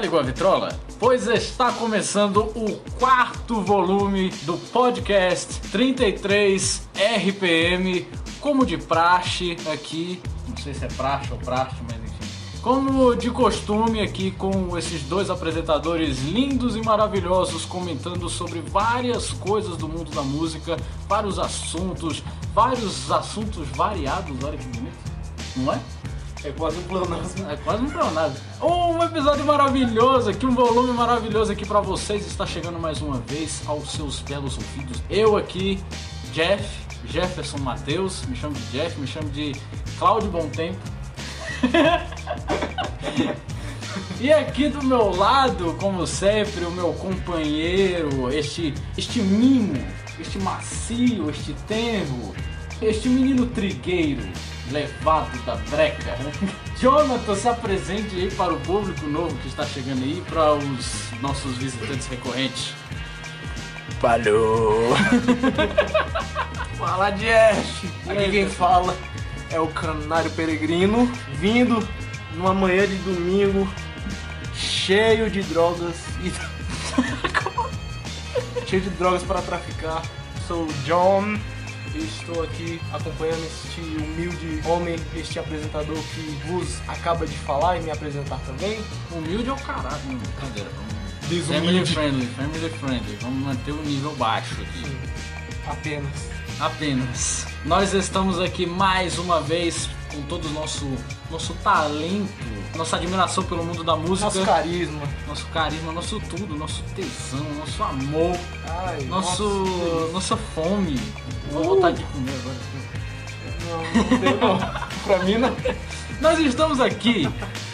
Ligou a vitrola? Pois está começando o quarto volume do podcast 33 RPM, como de praxe aqui, não sei se é praxe ou praxe, mas enfim. Como de costume aqui com esses dois apresentadores lindos e maravilhosos comentando sobre várias coisas do mundo da música, vários assuntos, vários assuntos variados, olha que bonito, não é? É quase um pleonasmo. É quase um pleonasmo. Um episódio maravilhoso aqui, um volume maravilhoso aqui pra vocês. Está chegando mais uma vez aos seus belos ouvidos. Eu aqui, Jeff, Jefferson Matheus, me chamo de Jeff, me chamo de Cláudio Bom Tempo. E aqui do meu lado, como sempre, o meu companheiro, este, este mimo, este macio, este tenro, este menino trigueiro, levado da breca. Jonathan, se apresente aí para o público novo que está chegando aí, para os nossos visitantes recorrentes. Falou! Fala, Jeff! Aqui quem fala é o Canário Peregrino, vindo numa manhã de domingo cheio de drogas e. cheio de drogas para traficar. Sou o John estou aqui acompanhando este humilde homem, este apresentador que vos acaba de falar e me apresentar também. Humilde é o caralho, não, brincadeira. Vamos... Desumilde. Family friendly, family friendly. Vamos manter o nível baixo aqui. Apenas. Apenas. Nós estamos aqui mais uma vez com todo o nosso, nosso talento, nossa admiração pelo mundo da música, Nosso carisma. nosso carisma, nosso tudo, nosso tesão, nosso amor, Ai, nosso, nossa fome. Vou vontade de comer agora. Não, não não. pra mim não. Nós estamos aqui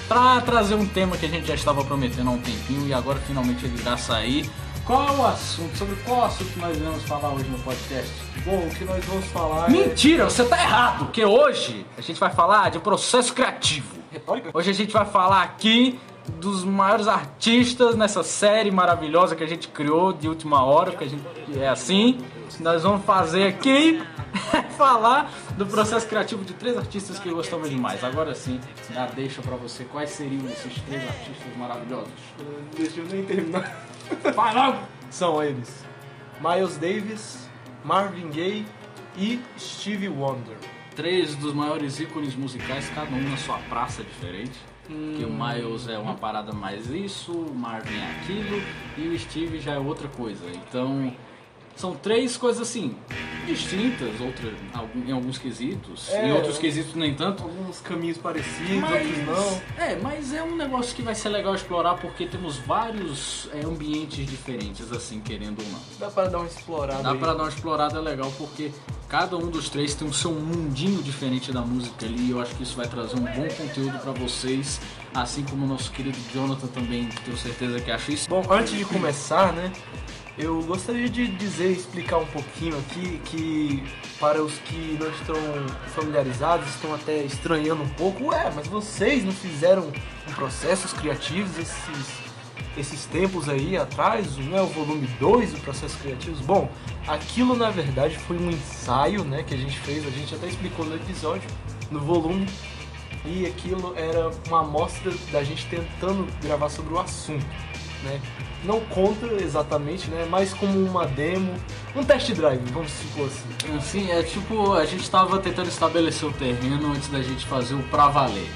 para trazer um tema que a gente já estava prometendo há um tempinho e agora finalmente ele irá sair. Qual é o assunto? Sobre qual assunto nós iremos falar hoje no podcast? Bom, o que nós vamos falar é. Mentira, você tá errado, porque hoje a gente vai falar de processo criativo. Retórica? Hoje a gente vai falar aqui dos maiores artistas nessa série maravilhosa que a gente criou de última hora, que a gente é assim. Nós vamos fazer aqui falar do processo criativo de três artistas que gostamos demais. Agora sim, já deixa pra você quais seriam esses três artistas maravilhosos. Deixa eu nem terminar. Vai logo! São eles: Miles Davis, Marvin Gaye e Stevie Wonder. Três dos maiores ícones musicais, cada um na sua praça diferente. Que o Miles é uma parada mais isso, o Marvin é aquilo e o Steve já é outra coisa. Então, são três coisas assim, distintas, outras, algum- em alguns quesitos, É. em outros quesitos nem tanto. Alguns caminhos parecidos, outros não. é, mas é um negócio que vai ser legal explorar porque temos vários é, ambientes diferentes, assim, querendo ou não. Dá pra dar uma explorada Dá aí. pra dar uma explorada legal porque cada um dos três tem o seu mundinho diferente da música ali e eu acho que isso vai trazer um bom conteúdo pra vocês, assim como o nosso querido Jonathan também, tenho certeza que acha isso. Bom, antes de começar, né, eu gostaria de dizer, explicar um pouquinho aqui que para os que não estão familiarizados, estão até estranhando um pouco, ué, mas vocês não fizeram processos criativos esses esses tempos aí atrás, não é o volume 2 do Processos Criativos? Bom, aquilo na verdade foi um ensaio, né, que a gente fez, a gente até explicou no episódio, no volume, e aquilo era uma amostra da gente tentando gravar sobre o assunto, né? Não conta exatamente, né? Mas como uma demo, um test drive, vamos supor assim. Assim, é tipo, a gente tava tentando estabelecer o terreno antes da gente fazer o pra valer.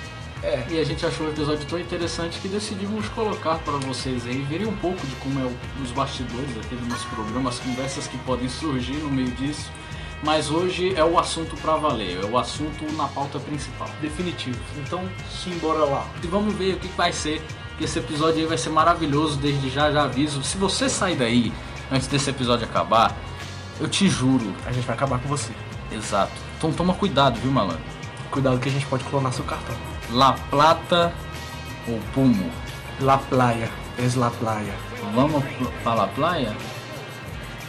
É, E a gente achou o episódio tão interessante que decidimos colocar para vocês aí verem um pouco de como é o- os bastidores aqui do nosso programa, as conversas que podem surgir no meio disso. mas hoje é o assunto pra valer, é o assunto na pauta principal. Definitivo. Então, simbora lá. E vamos ver o que vai ser, que esse episódio aí vai ser maravilhoso, desde já já aviso. Se você sair daí antes desse episódio acabar, eu te juro, A gente vai acabar com você. exato. Então toma cuidado, viu, malandro? Cuidado que a gente pode clonar seu cartão. La Plata ou Pumo? La Playa. Es la Playa. Vamos pra la playa?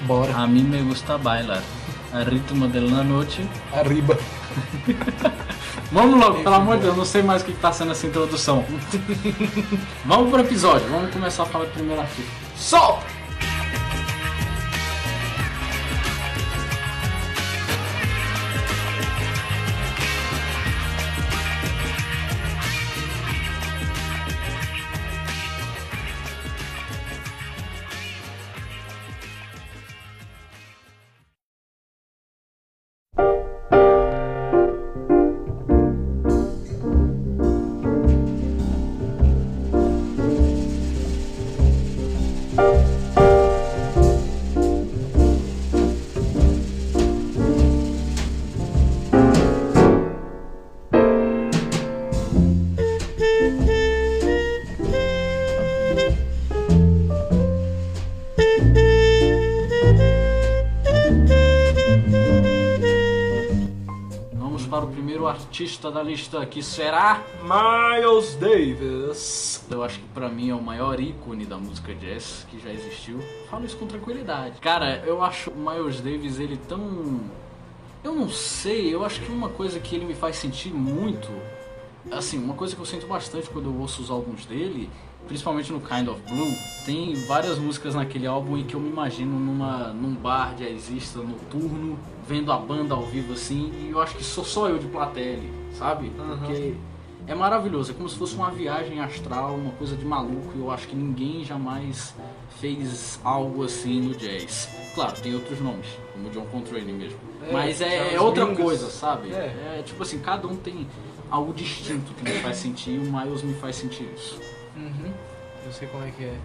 Bora. A mim me gusta bailar. A ritmo de la noche. Arriba. Vamos logo, pelo amor de Deus, eu não sei mais o que tá sendo essa introdução. vamos pro episódio, vamos começar a falar primeiro artigo. Solta! Artista da lista, que será... Miles Davis. Eu acho que pra mim é o maior ícone da música jazz que já existiu. Falo isso com tranquilidade. Cara, eu acho o Miles Davis ele tão. Eu não sei, eu acho que uma coisa que ele me faz sentir muito. Assim, uma coisa que eu sinto bastante quando eu ouço os álbuns dele, principalmente no Kind of Blue, tem várias músicas naquele álbum em que eu me imagino numa, num bar jazzista noturno, vendo a banda ao vivo assim, e eu acho que sou só eu de plateia ali, sabe? Porque é maravilhoso, é como se fosse uma viagem astral, uma coisa de maluco, e eu acho que ninguém jamais fez algo assim no jazz. Claro, tem outros nomes, como o John Coltrane mesmo. É, Mas é, é outra Mingus. coisa, sabe? É. É. tipo assim, cada um tem algo distinto que me faz sentir, e o Miles me faz sentir isso. Uhum. Eu sei como é que é.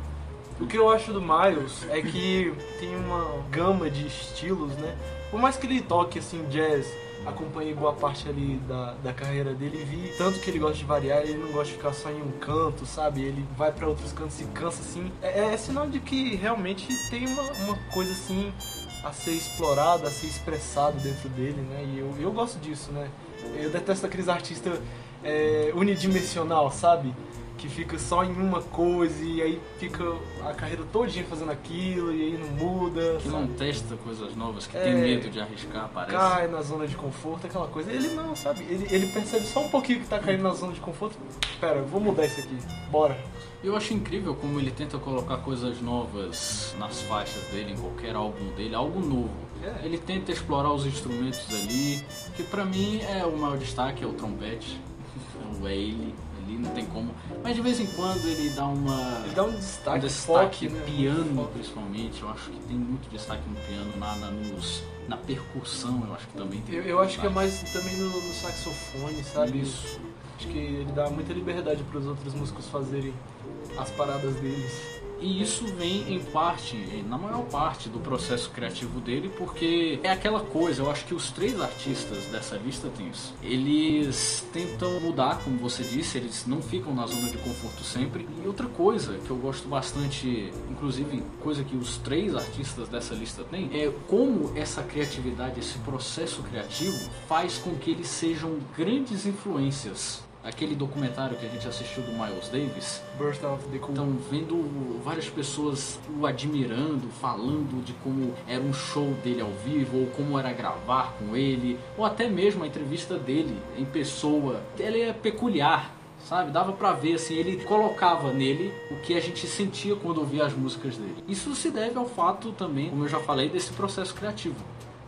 O que eu acho do Miles é que tem uma gama de estilos, né? Por mais que ele toque assim jazz, acompanhei boa parte ali da, da carreira dele e vi tanto que ele gosta de variar, ele não gosta de ficar só em um canto, sabe? Ele vai pra outros cantos e cansa assim. É, é sinal de que realmente tem uma, uma coisa assim a ser explorada, a ser expressado dentro dele, né? E eu, eu gosto disso, né? Eu detesto aqueles artistas é, unidimensional, sabe? Que fica só em uma coisa e aí fica a carreira todinha fazendo aquilo e aí não muda, Que não sabe? testa coisas novas, que É. tem medo de arriscar, parece. Cai na zona de conforto, aquela coisa. Ele não, sabe? Ele, ele percebe só um pouquinho que tá caindo na zona de conforto. Pera, vou mudar isso aqui. Bora. Eu acho incrível como ele tenta colocar coisas novas nas faixas dele, em qualquer álbum dele, algo novo. É. Ele tenta explorar os instrumentos ali, que pra mim é o maior destaque, é o trompete. É ele, ali não tem como. Mas de vez em quando ele dá uma. Ele dá um destaque, um destaque foco, né? piano Foco. principalmente, eu acho que tem muito destaque no piano, na, na, nos, na percussão eu acho que também tem Eu, eu acho que é mais também no, no saxofone, sabe? Isso. Acho que ele dá muita liberdade para os outros músicos fazerem as paradas deles. E isso vem em parte, na maior parte do processo criativo dele, porque é aquela coisa, eu acho que os três artistas dessa lista têm isso. Eles tentam mudar, como você disse, eles não ficam na zona de conforto sempre. E outra coisa que eu gosto bastante, inclusive coisa que os três artistas dessa lista têm, é como essa criatividade, esse processo criativo faz com que eles sejam grandes influências. Aquele documentário que a gente assistiu do Miles Davis, Burst of the Cool. então, vendo várias pessoas o admirando, falando de como era um show dele ao vivo, ou como era gravar com ele, ou até mesmo a entrevista dele em pessoa. Ele é peculiar, sabe? Dava pra ver, assim, ele colocava nele o que a gente sentia quando ouvia as músicas dele. Isso se deve ao fato também, como eu já falei, desse processo criativo.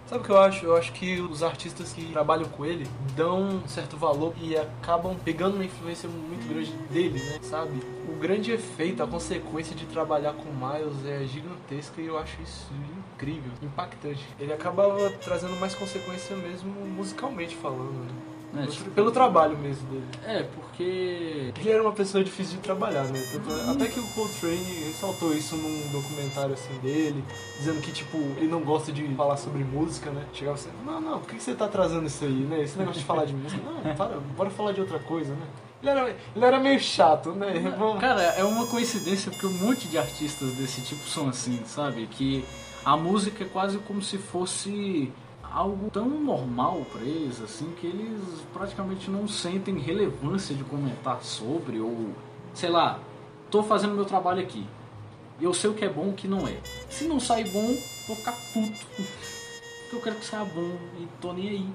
Sabe o que eu acho? Eu acho que os artistas que trabalham com ele dão um certo valor e acabam pegando uma influência muito grande dele, né? Sabe? O grande efeito, a consequência de trabalhar com Miles é gigantesca e eu acho isso incrível, impactante. Ele acaba trazendo mais consequência mesmo musicalmente falando, né? Pelo- Tipo, Pelo trabalho mesmo dele. É, porque. Ele era uma pessoa difícil de trabalhar, né? Até que o Coltrane ressaltou isso num documentário assim dele, dizendo que, tipo, ele não gosta de falar sobre música, né? Chegava assim, não, não, por que você tá trazendo isso aí, né? Esse negócio de falar de música, não, para, bora falar de outra coisa, né? Ele era, ele era meio chato, né? Cara, é uma coincidência porque um monte de artistas desse tipo são assim, sabe? Que a música é quase como se fosse algo tão normal pra eles, assim, que eles praticamente não sentem relevância de comentar sobre, ou sei lá, tô fazendo meu trabalho aqui. Eu sei o que é bom e o que não é. Se não sair bom, vou ficar puto. Porque eu quero que saia bom e tô nem aí.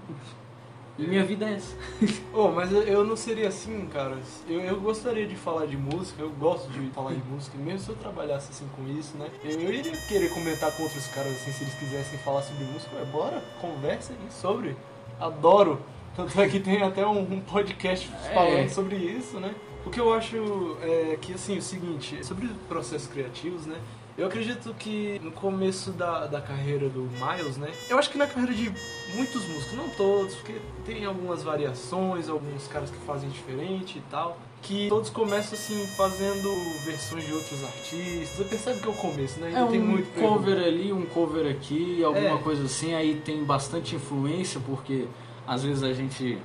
Minha vida é essa. Oh, mas eu- eu não seria assim, cara. Eu, eu gostaria de falar de música, eu gosto de falar de música, mesmo se eu trabalhasse assim com isso, né? Eu, eu iria querer comentar com outros caras assim, se eles quisessem falar sobre música. Ué, bora, conversa aí sobre. Adoro. Tanto é que tem até um, um podcast É. falando sobre isso, né? O que eu acho é que, assim, o seguinte, sobre processos criativos, né? Eu acredito que no começo da, da carreira do Miles, né? Eu acho que na carreira de muitos músicos, não todos, porque tem algumas variações, alguns caras que fazem diferente e tal, que todos começam assim fazendo versões de outros artistas. Você percebe que é o começo, né? É Ainda tem um muito cover ali, um cover aqui, alguma É. coisa assim, aí tem bastante influência, porque às vezes a gente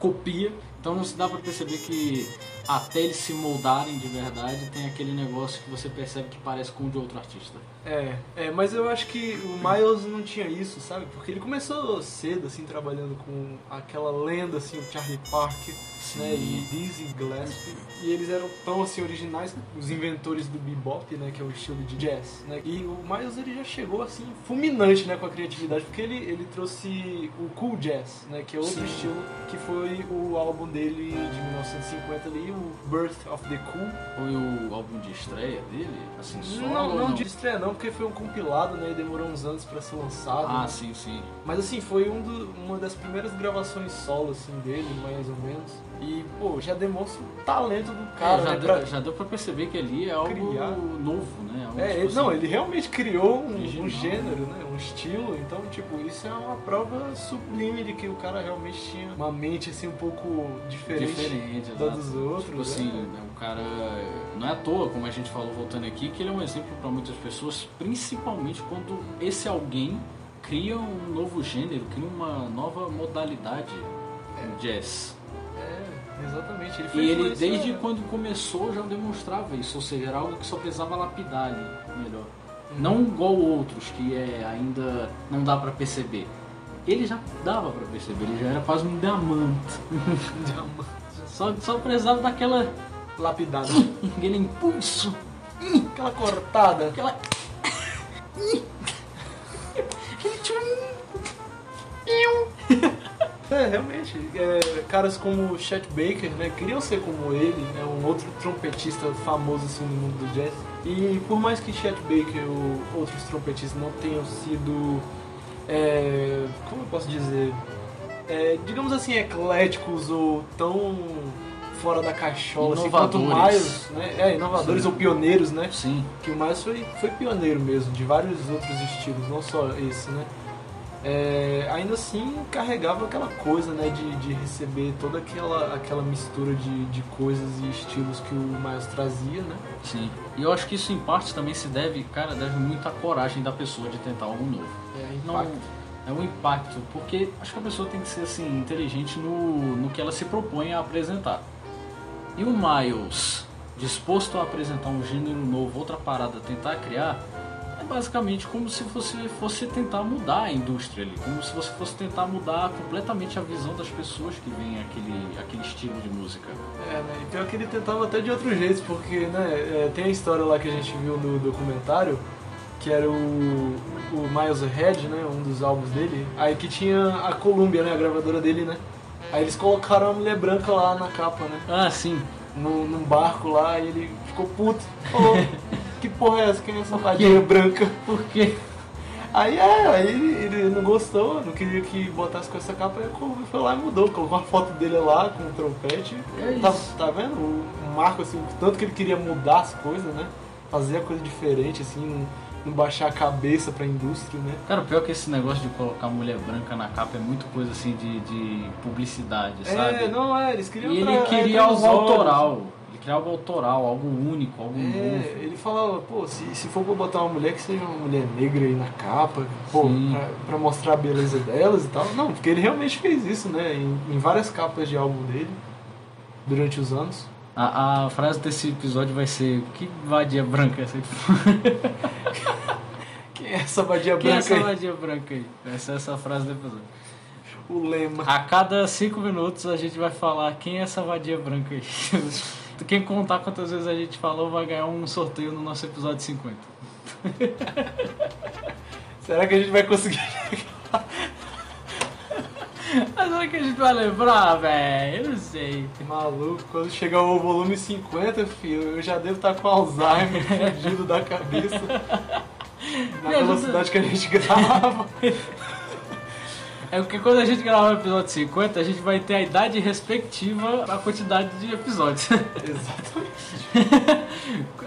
copia, então não se dá pra perceber que até eles se moldarem de verdade, tem aquele negócio que você percebe que parece com o de outro artista. É, é, mas eu acho que o Miles não tinha isso, sabe? Porque ele começou cedo, assim, trabalhando com aquela lenda, assim, o Charlie Parker, né? E Dizzy Gillespie. E eles eram tão, assim, originais, os inventores do bebop, né? Que é o estilo de jazz, né? E o Miles, ele já chegou, assim, fulminante, né? Com a criatividade, porque ele, ele trouxe o cool jazz, né? Que é outro Sim. estilo, que foi o álbum dele de 1950 ali, o Birth of the Cool. Foi o álbum de estreia dele? Assim, solo Não, ou não de estreia não, porque foi um compilado, né? E demorou uns anos pra ser lançado. Ah, sim, sim. Mas assim, foi um do- uma das primeiras gravações solo, assim, dele, mais ou menos. E, pô, já demonstra o talento do cara, É, já, né? deu, pra- já deu pra perceber que ali é algo criar. novo, né? Algo, É, tipo ele, assim, não, ele realmente criou um, original. um gênero, né? Um estilo. Então, tipo, isso é uma prova sublime de que o cara realmente tinha uma mente, assim, um pouco diferente, diferente da dos outros. Tipo né? assim, né, o cara. Não é à toa, como a gente falou voltando aqui, que ele é um exemplo para muitas pessoas, principalmente quando esse alguém cria um novo gênero, cria uma nova modalidade no jazz. Exatamente. Ele E ele, desde quando começou, já demonstrava isso, ou seja, era algo que só precisava lapidar ali melhor. Não igual outros, que é, ainda não dá pra perceber. Ele já dava pra perceber, ele já era quase um diamante. Só, só precisava daquela Lapidado. aquele impulso, Aquela cortada. aquela. É, realmente. é, caras como Chet Baker, né, queriam ser como ele, é um outro trompetista famoso assim no mundo do jazz. E por mais que Chet Baker ou outros trompetistas não tenham sido, é, como eu posso dizer, é, digamos assim, ecléticos ou tão fora da cachola, assim, quanto Inovadores. Miles, né, é, inovadores Sim. ou pioneiros, né? Sim, que o Miles foi, foi pioneiro mesmo, de vários outros estilos, não só esse, né? É, ainda assim carregava aquela coisa, né, de, de receber toda aquela, aquela mistura de, de coisas e estilos que o Miles trazia, né? sim. E eu acho que isso em parte também se deve, cara, deve muito à coragem da pessoa de tentar algo novo. É, Não, impacto. é um impacto, porque acho que a pessoa tem que ser assim inteligente no, no que ela se propõe a apresentar. E o Miles disposto a apresentar um gênero novo, outra parada, tentar criar, é basicamente como se você fosse tentar mudar a indústria ali, como se você fosse tentar mudar completamente a visão das pessoas que veem aquele, aquele estilo de música. É, né? E pior que ele tentava até de outro jeito, porque, né, é, tem a história lá que a gente viu no documentário, que era o, o Miles Ahead, né, um dos álbuns dele, aí que tinha a Columbia, né, a gravadora dele, né, aí eles colocaram a mulher branca lá na capa, né, Ah, sim. num, num barco lá, e ele ficou puto, falou, que porra é essa, quem é essa fadinha branca? Por quê? Aí, é, aí ele, não gostou, não queria que botasse com essa capa, aí foi lá e mudou, colocou uma foto dele lá com o trompete, É tá, isso. tá vendo? O Marco, assim, tanto que ele queria mudar as coisas, né? Fazer a coisa diferente, assim, não baixar a cabeça pra indústria, né? Cara, o pior é que esse negócio de colocar mulher branca na capa é muito coisa assim de, de publicidade, sabe? É, não é, eles queriam E pra- ele é, queria algo olhos. autoral. Queria algo autoral, algo único, algo novo. É, ele falava, pô, se, se for pra botar uma mulher que seja uma mulher negra aí na capa, pô, pra, pra mostrar a beleza delas e tal. Não, porque ele realmente fez isso, né? Em, em várias capas de álbum dele, durante os anos. A, a frase desse episódio vai ser: Que vadia branca é essa? Quem é essa vadia Quem é branca essa aí? vadia branca aí? Essa é essa frase do episódio. O lema. A cada cinco minutos a gente vai falar quem é essa vadia branca aí. Quem contar quantas vezes a gente falou vai ganhar um sorteio no nosso episódio 50. Será que a gente vai conseguir? Mas será que a gente vai lembrar, velho? Eu não sei. Maluco, quando chegar o volume 50, filho, eu já devo estar com Alzheimer fugido da cabeça. Na velocidade que a gente grava. É porque quando a gente gravar o episódio 50, a gente vai ter a idade respectiva à quantidade de episódios. Exatamente.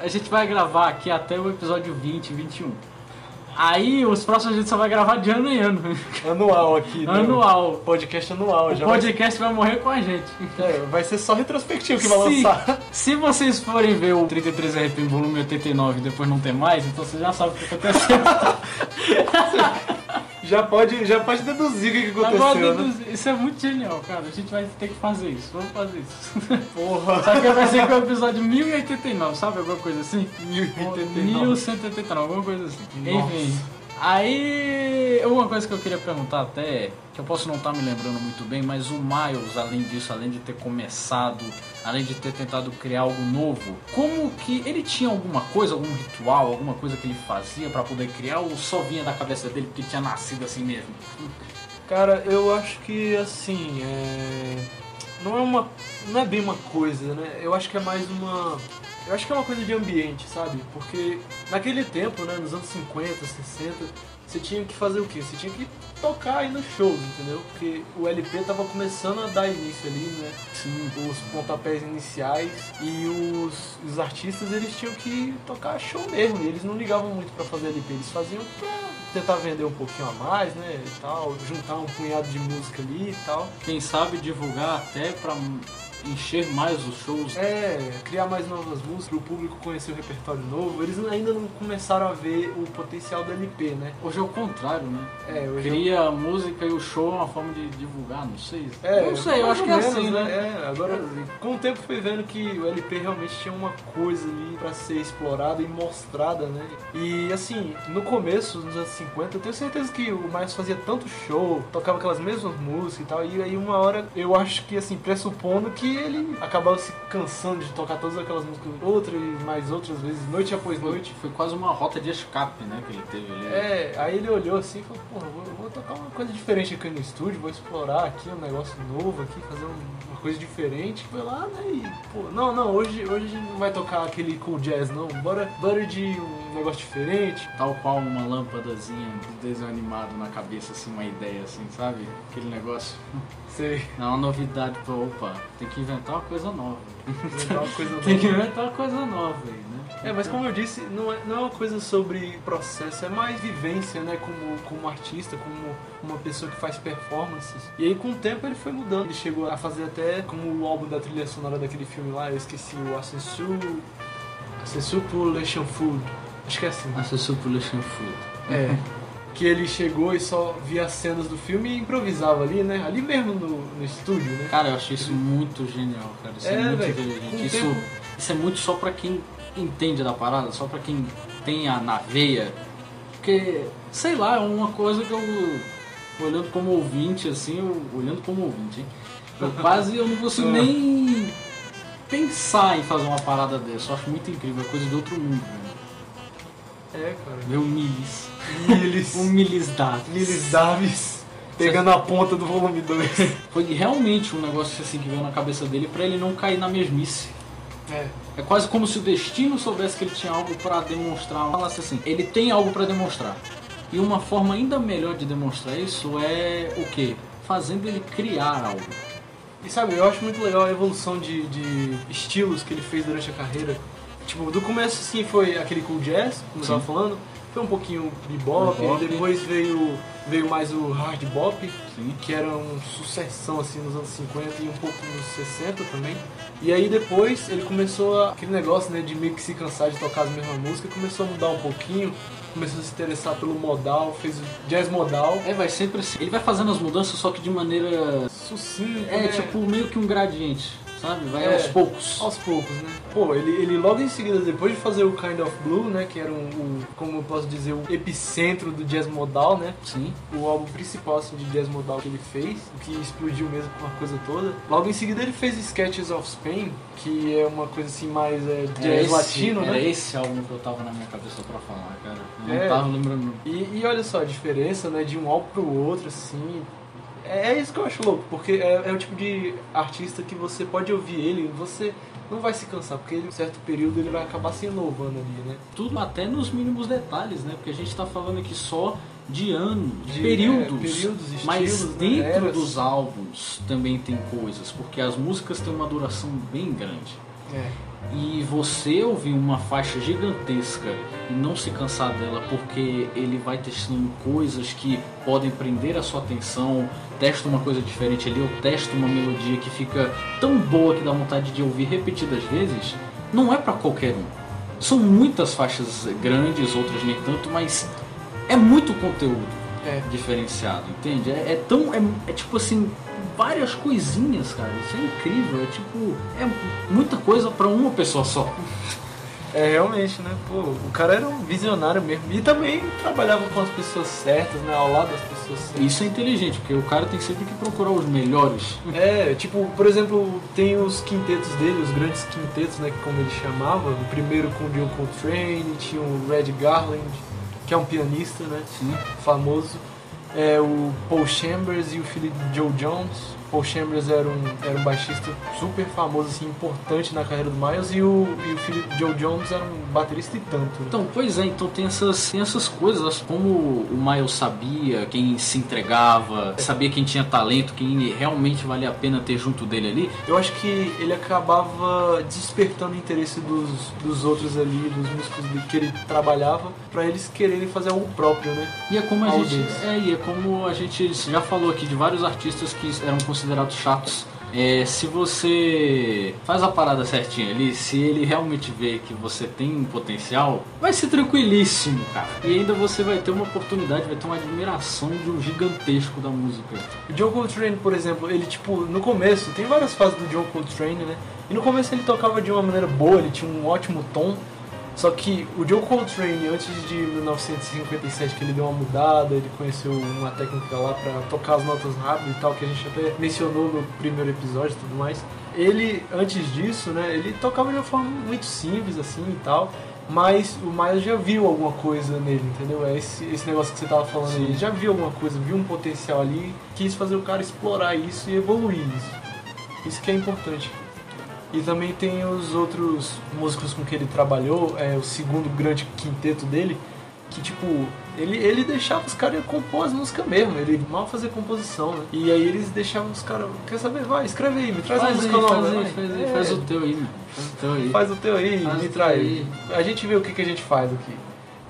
a gente vai gravar aqui até o episódio 20, 21. Aí os próximos a gente só vai gravar de ano em ano. Anual aqui, né? Anual. Podcast anual. O já vai- podcast vai morrer com a gente. É, vai ser só retrospectivo que vai Se, lançar. se vocês forem ver o 33 RP volume 89 e depois não ter mais, então você já sabe o que aconteceu. Já pode, já pode deduzir o que, aconteceu, né? Isso é muito genial, cara. A gente vai ter que fazer isso. Vamos fazer isso. Porra. Só que vai ser com o episódio 1089, sabe? Alguma coisa assim? 1089. 1189, alguma coisa assim. Nossa. Enfim. Aí, uma coisa que eu queria perguntar até, que eu posso não estar me lembrando muito bem, mas o Miles, além disso, além de ter começado, além de ter tentado criar algo novo, como que ele tinha alguma coisa, algum ritual, alguma coisa que ele fazia pra poder criar ou só vinha da cabeça dele porque tinha nascido assim mesmo? Cara, eu acho que assim, é... não é uma. não é bem uma coisa, né? Eu acho que é mais uma. Eu acho que é uma coisa de ambiente, sabe? Porque naquele tempo, né, nos anos 50, 60, você tinha que fazer o quê? Você tinha que tocar aí nos shows, entendeu? Porque o LP tava começando a dar início ali, né? Sim. Os pontapés iniciais e os, os artistas eles tinham que tocar show mesmo. E eles não ligavam muito pra fazer LP, eles faziam pra tentar vender um pouquinho a mais, né? E tal, juntar um punhado de música ali e tal. Quem sabe divulgar até pra encher mais os shows É, criar mais novas músicas, para o público conhecer o repertório novo. Eles ainda não começaram a ver o potencial do LP, né? Hoje é o contrário, né? É, hoje Cria a música e o show é uma forma de divulgar, não sei. É, não sei, eu acho que é menos, assim, né? É, agora, com o tempo fui vendo que o LP realmente tinha uma coisa ali pra ser explorada e mostrada, né? E assim, no começo, nos anos 50, eu tenho certeza que o Miles fazia tanto show, tocava aquelas mesmas músicas e tal, e aí uma hora eu acho que, assim, pressupondo que ele acabava se cansando de tocar todas aquelas músicas, outras e mais outras vezes, noite após noite. Foi quase uma rota de escape, né, que ele teve ali. É, aí ele olhou assim e falou, porra, vou, vou tocar uma coisa diferente aqui no estúdio, vou explorar aqui um negócio novo aqui, fazer um- uma coisa diferente. Foi lá, né, e, pô, não, não, hoje, hoje a gente não vai tocar aquele cool jazz, não, bora, bora de um negócio diferente. Tal qual uma lâmpadazinha de desenho animado na cabeça, assim, uma ideia, assim, sabe? Aquele negócio. Sei, É uma novidade pra, opa, tem que inventar uma coisa nova. inventar uma coisa Tem que nova. inventar uma coisa nova aí, né? É, mas como eu disse, não é, não é uma coisa sobre processo, é mais vivência, né, como, como artista, como uma pessoa que faz performances. E aí com o tempo ele foi mudando, ele chegou a fazer até como o álbum da trilha sonora daquele filme lá, eu esqueci, o Ascensu... Ascensu Population Food, acho que é assim. Acessou Pollution Food. É. Que ele chegou e só via as cenas do filme e improvisava ali, né? Ali mesmo no, no estúdio, né? Cara, eu achei isso muito genial, cara. Isso é, É, muito com inteligente. Isso, tempo- isso é muito só pra quem entende da parada, só pra quem tem a na veia. Porque, sei lá, é uma coisa que eu, olhando como ouvinte, assim, eu, olhando como ouvinte, hein? Eu quase eu não consigo Ah. nem pensar em fazer uma parada dessa. Eu acho muito incrível, é coisa de outro mundo, velho. É, cara. O Milis. Milis. O Milis Davis. Milis Davis pegando a ponta do volume 2. Foi realmente um negócio assim que veio na cabeça dele pra ele não cair na mesmice. É. É quase como se o destino soubesse que ele tinha algo pra demonstrar. Falasse assim, ele tem algo pra demonstrar. E uma forma ainda melhor de demonstrar isso é o quê? Fazendo ele criar algo. E sabe, eu acho muito legal a evolução de, de estilos que ele fez durante a carreira. Tipo, do começo assim foi aquele cool jazz, como eu tava falando. Foi um pouquinho bebop, Bebop. e depois veio, veio mais o hard bop, Sim. que era uma sucessão assim nos anos 50 e um pouco nos 60 também. E aí depois ele começou a, aquele negócio né, de meio que se cansar de tocar as mesmas músicas, começou a mudar um pouquinho, começou a se interessar pelo modal, fez o jazz modal, É, vai sempre assim. Ele vai fazendo as mudanças, só que de maneira. sucinto, É, né? tipo meio que um gradiente, sabe? Vai É. aos poucos. Aos poucos, né? Pô, ele, ele logo em seguida, depois de fazer o Kind of Blue, né? Que era um, o, como eu posso dizer, o epicentro do jazz modal, né? Sim. O álbum principal assim, de jazz modal que ele fez, o que explodiu mesmo com a coisa toda. Logo em seguida ele fez Sketches of Spain, que é uma coisa assim mais é, Era jazz esse, latino, era né? esse álbum que eu tava na minha cabeça pra falar, cara. Eu não É. tava lembrando. E, e olha só a diferença, né, de um álbum pro outro, assim. É, é isso que eu acho louco, porque é, é o tipo de artista que você pode ouvir ele, e você não vai se cansar, porque ele, em certo período ele vai acabar se inovando ali, né? Tudo até nos mínimos detalhes, né? Porque a gente tá falando aqui só de anos, de De, períodos. é, períodos, mas estilos, né, dentro eras. dos álbuns também tem coisas, porque as músicas têm uma duração bem grande. É. E você ouvir uma faixa gigantesca e não se cansar dela porque ele vai testando coisas que podem prender a sua atenção, testa uma coisa diferente ali, ou testa uma melodia que fica tão boa que dá vontade de ouvir repetidas vezes, não é pra qualquer um. São muitas faixas grandes, outras nem tanto, mas é muito conteúdo É. diferenciado, entende? É, é tão. É, é tipo assim, várias coisinhas, cara. Isso é incrível. É tipo. É muita coisa pra uma pessoa só. É, realmente, né? Pô, o cara era um visionário mesmo. E também trabalhava com as pessoas certas, né? Ao lado das pessoas certas. Isso é inteligente, porque o cara tem sempre que procurar os melhores. É, tipo, por exemplo, tem os quintetos dele, os grandes quintetos, né, como ele chamava. O primeiro com o John Coltrane, tinha o Red Garland, que é um pianista, né, Sim. famoso. É, o Paul Chambers e o filho de Joe Jones. Paul Chambers era um, era um baixista super famoso, assim, importante na carreira do Miles. E o, e o filho Joe Jones era um baterista e tanto. né? Então, pois é, então tem essas, tem essas coisas, como o Miles sabia quem se entregava, sabia quem tinha talento, quem realmente valia a pena ter junto dele ali. Eu acho que ele acabava despertando o interesse dos, dos outros ali, dos músicos que ele trabalhava, pra eles quererem fazer algo próprio, né? E é como a Ao gente. deles. É, e é como a gente já falou aqui de vários artistas que eram considerados chatos. É, se você faz a parada certinha ali, se ele realmente vê que você tem um potencial, vai ser tranquilíssimo, cara. E ainda você vai ter uma oportunidade, vai ter uma admiração de um gigantesco da música. O John Coltrane, por exemplo, ele tipo, no começo, tem várias fases do John Coltrane, né? E no começo ele tocava de uma maneira boa, ele tinha um ótimo tom. Só que o John Coltrane, antes de 1957, que ele deu uma mudada, ele conheceu uma técnica lá pra tocar as notas rápido e tal, que a gente até mencionou no primeiro episódio e tudo mais. Ele, antes disso, né, ele tocava de uma forma muito simples, assim, e tal. Mas o Miles já viu alguma coisa nele, entendeu? É esse, esse negócio que você tava falando aí. Ele já viu alguma coisa, viu um potencial ali, quis fazer o cara explorar isso e evoluir isso. Isso que é importante. E também tem os outros músicos com que ele trabalhou, é o segundo grande quinteto dele, que tipo, ele, ele deixava os caras compor as músicas mesmo, ele mal fazia composição, né? E aí eles deixavam os caras, quer saber, vai, escreve aí, me traz uma Faz aí, música nova. faz aí, faz aí, É, faz o teu aí, meu. Faz o teu aí. faz o teu aí, Faz me traz. aí. A gente vê o que, que a gente faz aqui.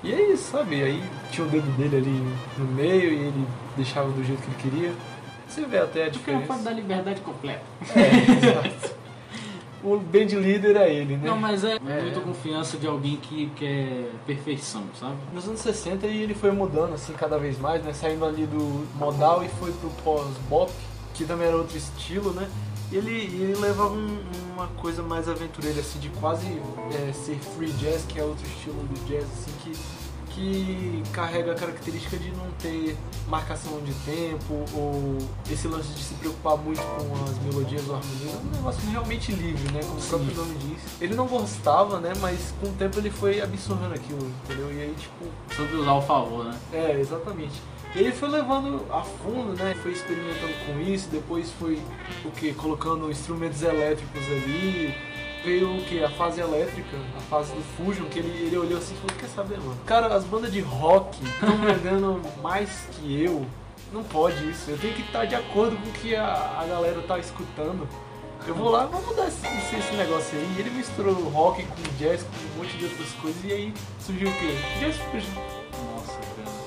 E é isso, sabe? Aí tinha o dedo dele ali no meio e ele deixava do jeito que ele queria. Você vê até a Porque é a diferença. parte da liberdade completa. É, exato. O band leader é ele, né? Não, mas é, É. muita confiança de alguém que quer perfeição, sabe? Nos anos 60 ele foi mudando assim cada vez mais, né? Saindo ali do modal e foi pro pós-bop, que também era outro estilo, né? Ele, ele levava um- uma coisa mais aventureira, assim, de quase é, ser free jazz, que é outro estilo do jazz, assim, que, que carrega a característica de não ter marcação de tempo, ou esse lance de se preocupar muito com as melodias ou harmonias. É um negócio realmente livre, né? Como o próprio nome diz. Ele não gostava, né? Mas com o tempo ele foi absorvendo aquilo, entendeu? E aí, tipo, Sobre usar o favor, né? é, exatamente. E ele foi levando a fundo, né? Foi experimentando com isso, depois foi o que? Colocando instrumentos elétricos ali. Veio o que? A fase elétrica, a fase do Fusion, que ele, ele olhou assim e falou, quer saber, mano? Cara, as bandas de rock estão vendendo mais que eu. Não pode isso. Eu tenho que estar de acordo com o que a, a galera tá escutando. Eu vou lá, vamos mudar esse, esse, esse negócio aí. E ele misturou rock com jazz, com um monte de outras coisas. E aí surgiu o quê? Jazz Fusion.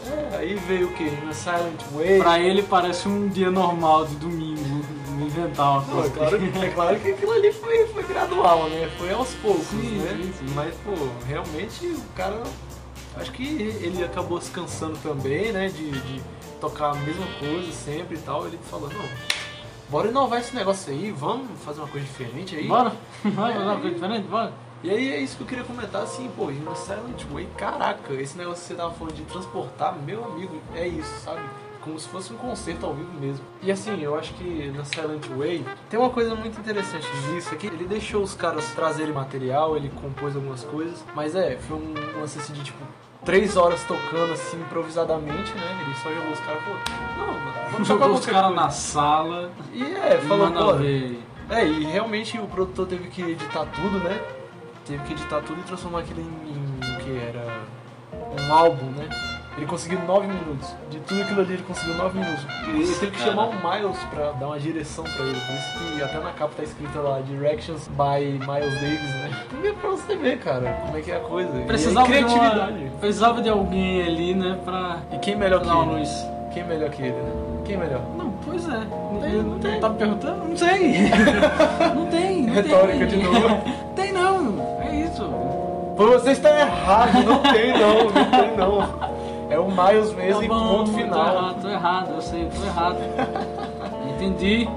É, aí veio o quê? Na Silent Way. Pra ele parece um dia normal de domingo, inventar uma Não, coisa. é, claro, é claro que aquilo ali foi, foi gradual, né? Foi aos poucos, Sim, né? sim, sim. Mas, pô, realmente o cara. Acho que ele acabou se cansando também, né? De, de tocar a mesma coisa sempre e tal. Ele falou, não, bora inovar esse negócio aí, vamos fazer uma coisa diferente aí. Bora? Fazer uma coisa diferente? Bora? E aí é isso que eu queria comentar, assim, pô, no Silent Way, caraca, esse negócio que você tava falando de transportar, meu amigo, é isso, sabe? Como se fosse um concerto ao vivo mesmo. E assim, eu acho que na Silent Way tem uma coisa muito interessante nisso, é que ele deixou os caras trazerem material, ele compôs algumas coisas, mas é, foi um lance assim de tipo, três horas tocando assim improvisadamente, né? Ele só jogou os caras, pô, não, mano, vamos Jogou os caras na sala E é, falou, pô, é, e realmente o produtor teve que editar tudo, né? Teve que editar tudo e transformar aquilo em, em o que era um álbum, né? Ele conseguiu nove minutos. De tudo aquilo ali ele conseguiu nove minutos. E ele teve que chamar o Miles pra dar uma direção pra ele. Por isso que até na capa tá escrito lá Directions by Miles Davis, né? Porque pra você ver, cara, como é que é a coisa. E aí, Precisava de, criatividade. uma, precisava de alguém ali, né, pra E quem melhor que ele? luz. Quem melhor que ele, né? Quem melhor? Não, pois é. Não, tem, não tem. Tá me perguntando? Não sei. não tem. Não Retórica tem. de novo. tem não. É isso. Você está errado, não tem não, não tem não. É o Miles mesmo Tá e ponto Tô final. errado, tô errado, eu sei, tô errado. Entendi.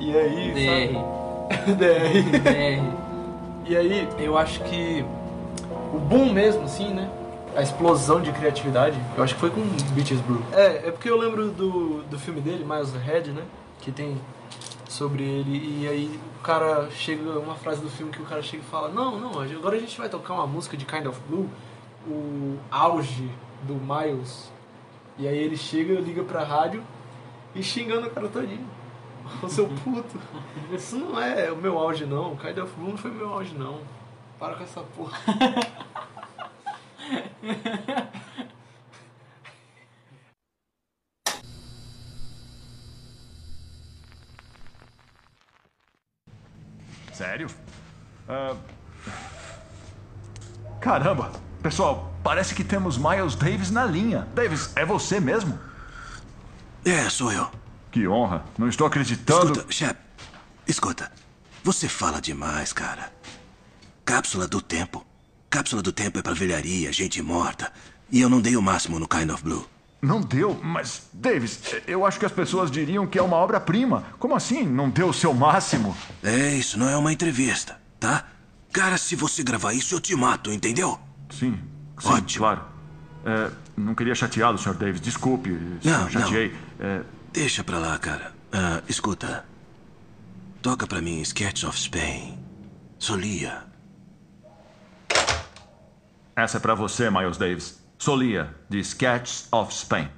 E aí, DR. sabe? DR. DR. E aí, eu acho que o boom mesmo, assim, né? A explosão de criatividade, eu acho que foi com Beaches Brew. É, é porque eu lembro do, do filme dele, Miles Ahead, né? Que tem sobre ele, e aí o cara chega, uma frase do filme que o cara chega e fala, não, não, agora a gente vai tocar uma música de Kind of Blue, o auge do Miles. E aí ele chega, liga pra rádio e xingando o cara todinho. O seu puto. Isso não é o meu auge não. Kind of Blue não foi meu auge não. Para com essa porra. Sério? Ah, Caramba! Pessoal, parece que temos Miles Davis na linha. Davis, é você mesmo? É, sou eu. Que honra. Não estou acreditando. Escuta, Shep. Escuta. Você fala demais, cara. Cápsula do tempo. Cápsula do tempo é pra velharia, gente morta. E eu não dei o máximo no Kind of Blue. Não deu, mas, Davis, eu acho que as pessoas diriam que é uma obra-prima. Como assim? Não deu o seu máximo? É, isso não é uma entrevista, tá? Cara, se você gravar isso, eu te mato, entendeu? Sim, sim, Ótimo. claro. É, não queria chateá-lo, Sr. Davis. Desculpe se Não, chateei. É, Deixa pra lá, cara. Ah, escuta. Toca pra mim Sketch of Spain. Solia. essa é pra você, Miles Davis. Solia, de Sketches of Spain.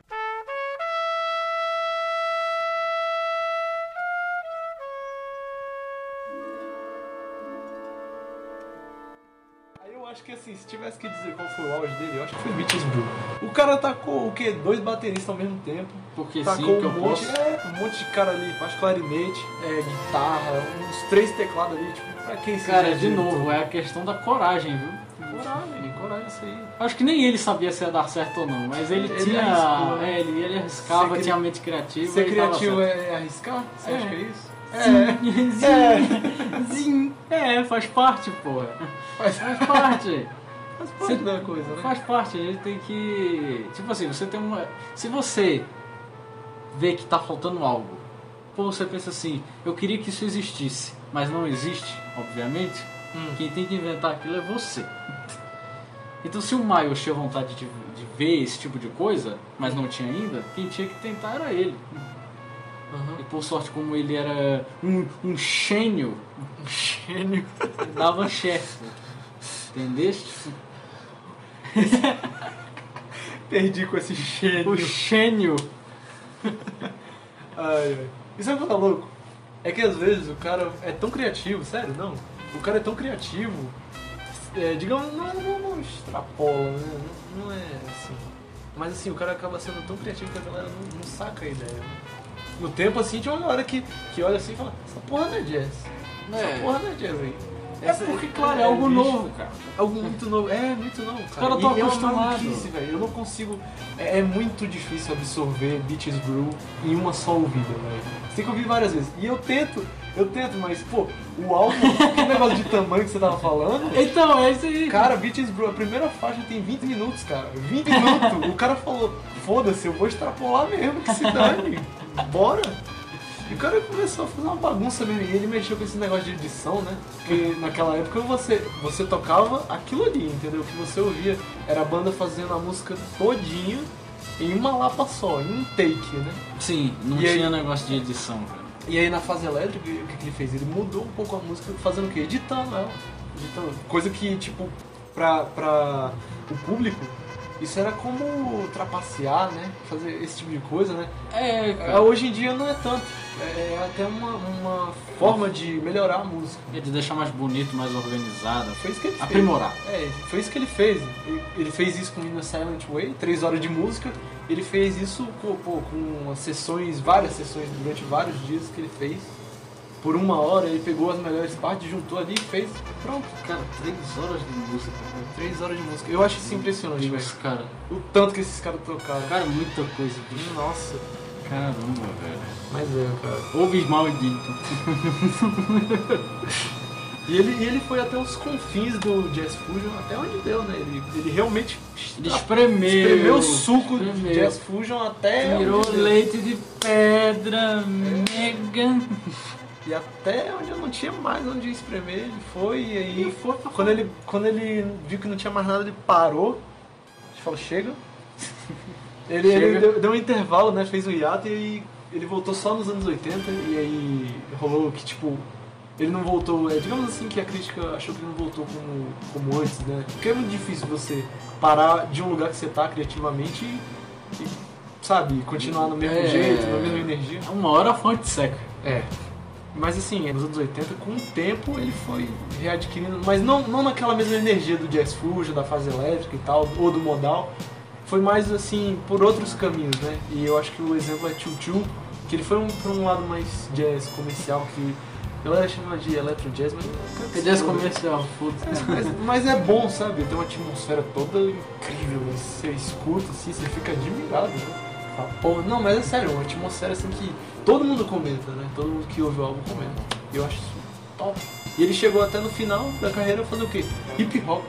Tivesse que dizer qual foi o auge dele, eu acho que foi Beaches Brew. O cara tacou o quê? Dois bateristas ao mesmo tempo. Porque sim, Tacou que um eu monte, posso. é, um monte de cara ali, acho clarinete, é, guitarra, uns três teclados ali, tipo, pra que esse Cara, de novo, todo? é a questão da coragem, viu? Coragem, coragem isso aí. Acho que nem ele sabia se ia dar certo ou não, mas ele, Ele tinha. arriscou, né? é, ele, ele arriscava, cri- tinha a mente criativa. Ser criativo é arriscar? Você É. acha que é isso? Sim, sim, é, faz parte, porra. Faz, Faz parte. Faz parte da coisa, né? Faz parte, a gente tem que. Tipo assim, você tem uma. Se você vê que tá faltando algo, pô, você pensa assim, eu queria que isso existisse, mas não existe, obviamente, Hum. quem tem que inventar aquilo é você. Então se o Miles tinha vontade de, de ver esse tipo de coisa, mas não tinha ainda, quem tinha que tentar era ele. Uhum. E por sorte, como ele era um, um gênio, Um gênio. ele dava chefe. Entendeste? Perdi com esse gênio. O gênio. Ai, ai. E sabe o que tá louco? É que às vezes o cara é tão criativo, sério, não. O cara é tão criativo, é, digamos, não, não, não extrapola, né? Não, não é assim. Mas assim, o cara acaba sendo tão criativo que a galera não, não saca a ideia. No tempo assim, tinha uma galera que, que olha assim e fala, essa porra não é jazz. Essa É. porra não é jazz aí. É porque, claro, é algo bicho. novo, cara. Algo muito novo. É, muito novo, cara. caras tão E é uma acostumados. velho. Eu não consigo. É, é muito difícil absorver Beaches Brew em uma só ouvida, velho. Você tem que ouvir várias vezes. E eu tento, eu tento, mas, pô, o álbum, aquele negócio de tamanho que você tava falando. Então, é isso aí. Cara, Beaches Brew, a primeira faixa tem 20 minutos, cara. 20 minutos. o cara falou, foda-se, eu vou extrapolar mesmo, que se dane. Bora. E o cara começou a fazer uma bagunça mesmo. E ele mexeu com esse negócio de edição, né? Porque naquela época você, você tocava aquilo ali, entendeu? O que você ouvia era a banda fazendo a música todinha em uma lapa só, em um take, né? Sim, não E aí- tinha negócio de edição, cara. E aí na fase elétrica, o que, que ele fez? Ele mudou um pouco a música, fazendo o quê? Editando ela. Editando. Coisa que, tipo, pra, pra o público, isso era como trapacear, né? Fazer esse tipo de coisa, né? É, É, cara. hoje em dia não é tanto. É até uma, uma forma de melhorar a música. É de deixar mais bonito, mais organizado. Foi isso que ele fez. Aprimorar. É, foi isso que ele fez. Ele, fez isso com In a Silent Way, três horas de música. Ele fez isso com, pô, com sessões, várias sessões durante vários dias que ele fez. Por uma hora ele pegou as melhores partes, juntou ali e fez. Pronto. Cara, três horas de música. cara. Três horas de música. Eu acho isso impressionante, velho. Cara. O tanto que esses caras tocaram. Cara, muita coisa, bicho. Nossa. Caramba, velho. Mas é, cara. Ouves maldito. E ele, e ele foi até os confins do Jazz Fusion, até onde deu, né? Ele, ele realmente Ele espremeu. espremeu o suco do espremeu. Jazz Fusion até Tirou deu. leite de pedra, mega. E até onde eu não tinha mais onde espremer, ele foi e aí. E foi quando, ele, quando ele viu que não tinha mais nada, ele parou. A gente falou, chega. Ele, ele Chega. deu, deu um intervalo, né? Fez um hiato e aí ele voltou só nos anos 80 e aí rolou que tipo. Ele não voltou, é, digamos assim que a crítica achou que ele não voltou como, como antes, né? Porque é muito difícil você parar de um lugar que você tá criativamente e, e, sabe, continuar no mesmo É. jeito, na mesma energia. Uma hora a fonte seca. É. Mas assim, nos anos 80, com o tempo, ele foi readquirindo, mas não, não naquela mesma energia do Jazz Fusion, da fase elétrica e tal, ou do modal. Foi mais assim, por outros caminhos, né? E eu acho que o exemplo é Choo Choo, que ele foi um, por um lado mais jazz comercial, que a galera chama de electro jazz, mas Que jazz comercial, puta. mas, mas é bom, sabe? Tem uma atmosfera toda incrível. Você escuta assim, você fica admirado. Né? Fala, Pô, não, mas é sério, uma atmosfera assim que todo mundo comenta, né? Todo mundo que ouve o álbum comenta. E eu acho isso top. E ele chegou até no final da carreira fazer o quê? Hip hop.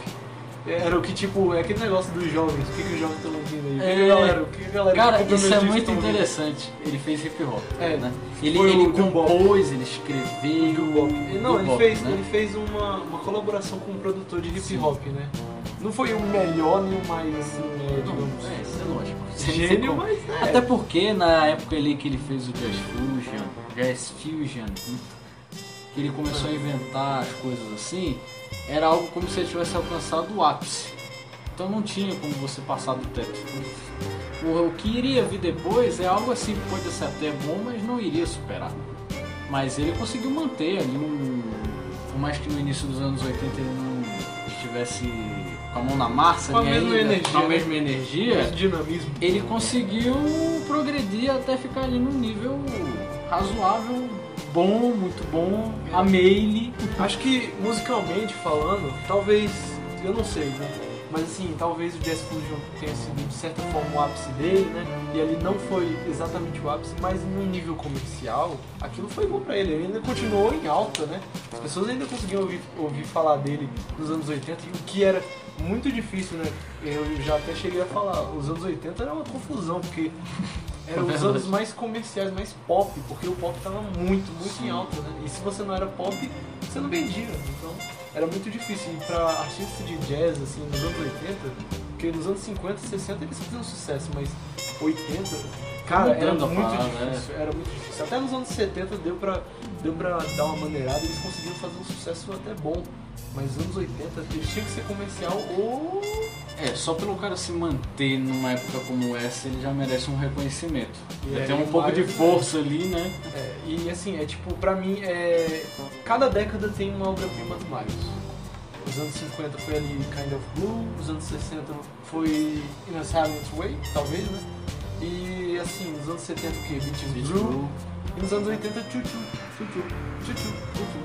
Era o que, tipo, é aquele negócio dos jovens. O que, que os jovens estão ouvindo aí? O que, que a galera, o que, que a galera Cara, isso é muito estão ouvindo? interessante. Ele fez hip hop. É, né? Ele, Foi ele compôs, ele escreveu. Não, ele fez, né? ele fez uma, uma colaboração com um produtor de hip hop, né? Não foi o melhor nem o mais assim, né, digamos. É, isso é lógico. Gênio, mas é. Até porque na época ali que ele fez o Jazz Fusion, Jazz Fusion, que ele começou a inventar as coisas assim, era algo como se ele tivesse alcançado o ápice. Então não tinha como você passar do teto. O, o que iria vir depois é algo assim, que pode ser até bom, mas não iria superar. Mas ele conseguiu manter ali um. Por mais que no início dos anos 80 ele não estivesse com a mão na massa, Com a ali mesma ainda, energia, com a né? mesma energia, Esse dinamismo. ele conseguiu progredir até ficar ali num nível razoável, bom, muito bom. Amei ele. Acho que musicalmente falando, talvez, eu não sei, né? Mas assim, talvez o Jazz Fusion tenha sido de certa forma o ápice dele, né? E ali não foi exatamente o ápice, mas num nível comercial, aquilo foi bom pra ele. Ele ainda continuou em alta, né? As pessoas ainda conseguiam ouvir, ouvir falar dele nos anos 80, e o que era muito difícil, né? Eu já até cheguei a falar, os anos 80 era uma confusão, porque eram os anos mais comerciais, mais pop, porque o pop tava muito, muito em alta, né? E se você não era pop, você não vendia. Então era muito difícil. E pra artistas de jazz, assim, nos anos 80, porque nos anos 50, 60 eles faziam sucesso, mas 80, cara, era muito difícil. Era muito difícil. Até nos anos 70 deu pra, deu pra dar uma maneirada e eles conseguiram fazer um sucesso até bom. Mas nos anos 80 eles tinham que ser comercial ou. É, só pelo cara se manter numa época como essa, ele já merece um reconhecimento. E aí tem um pouco de força ali, né? É, e assim, é tipo, pra mim, é, cada década tem uma obra-prima do Miles. Os anos 50 foi ali Kind of Blue, os anos 60 foi In a Silent Way, talvez, né? E assim, nos anos 70 o que? Beach Blue. E nos anos 80 Chuchu, Chuchu, Chuchu, Chuchu, Chuchu, Chuchu. Na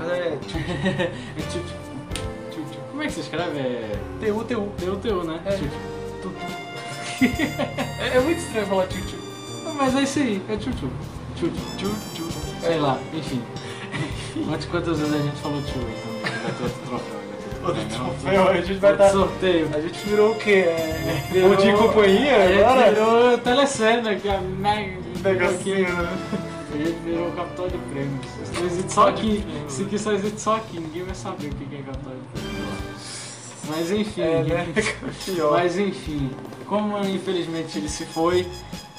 Mas é É tchu tchu. Como é que se escreve? É. TU, TU. Teu teu, né? É. Tchu. É, é muito estranho falar tchu tchu. Mas é isso aí, é tchu tchu. Tchu tchu. Tchu. Sei lá, enfim. Quantas, quantas vezes a gente falou tchu, então vai ter outro troféu. Outro Né? troféu, a gente vai dar- sorteio. A gente virou o quê? É, Virou- Bom dia e companhia A gente agora? virou telecena, que é a mega. Negocinho, né? Gente virou o capital de prêmios. Só existe só aqui. Isso aqui só existe só aqui. Ninguém vai saber o que é capital de prêmios. Mas enfim. É, né? Mas enfim, como infelizmente ele se foi,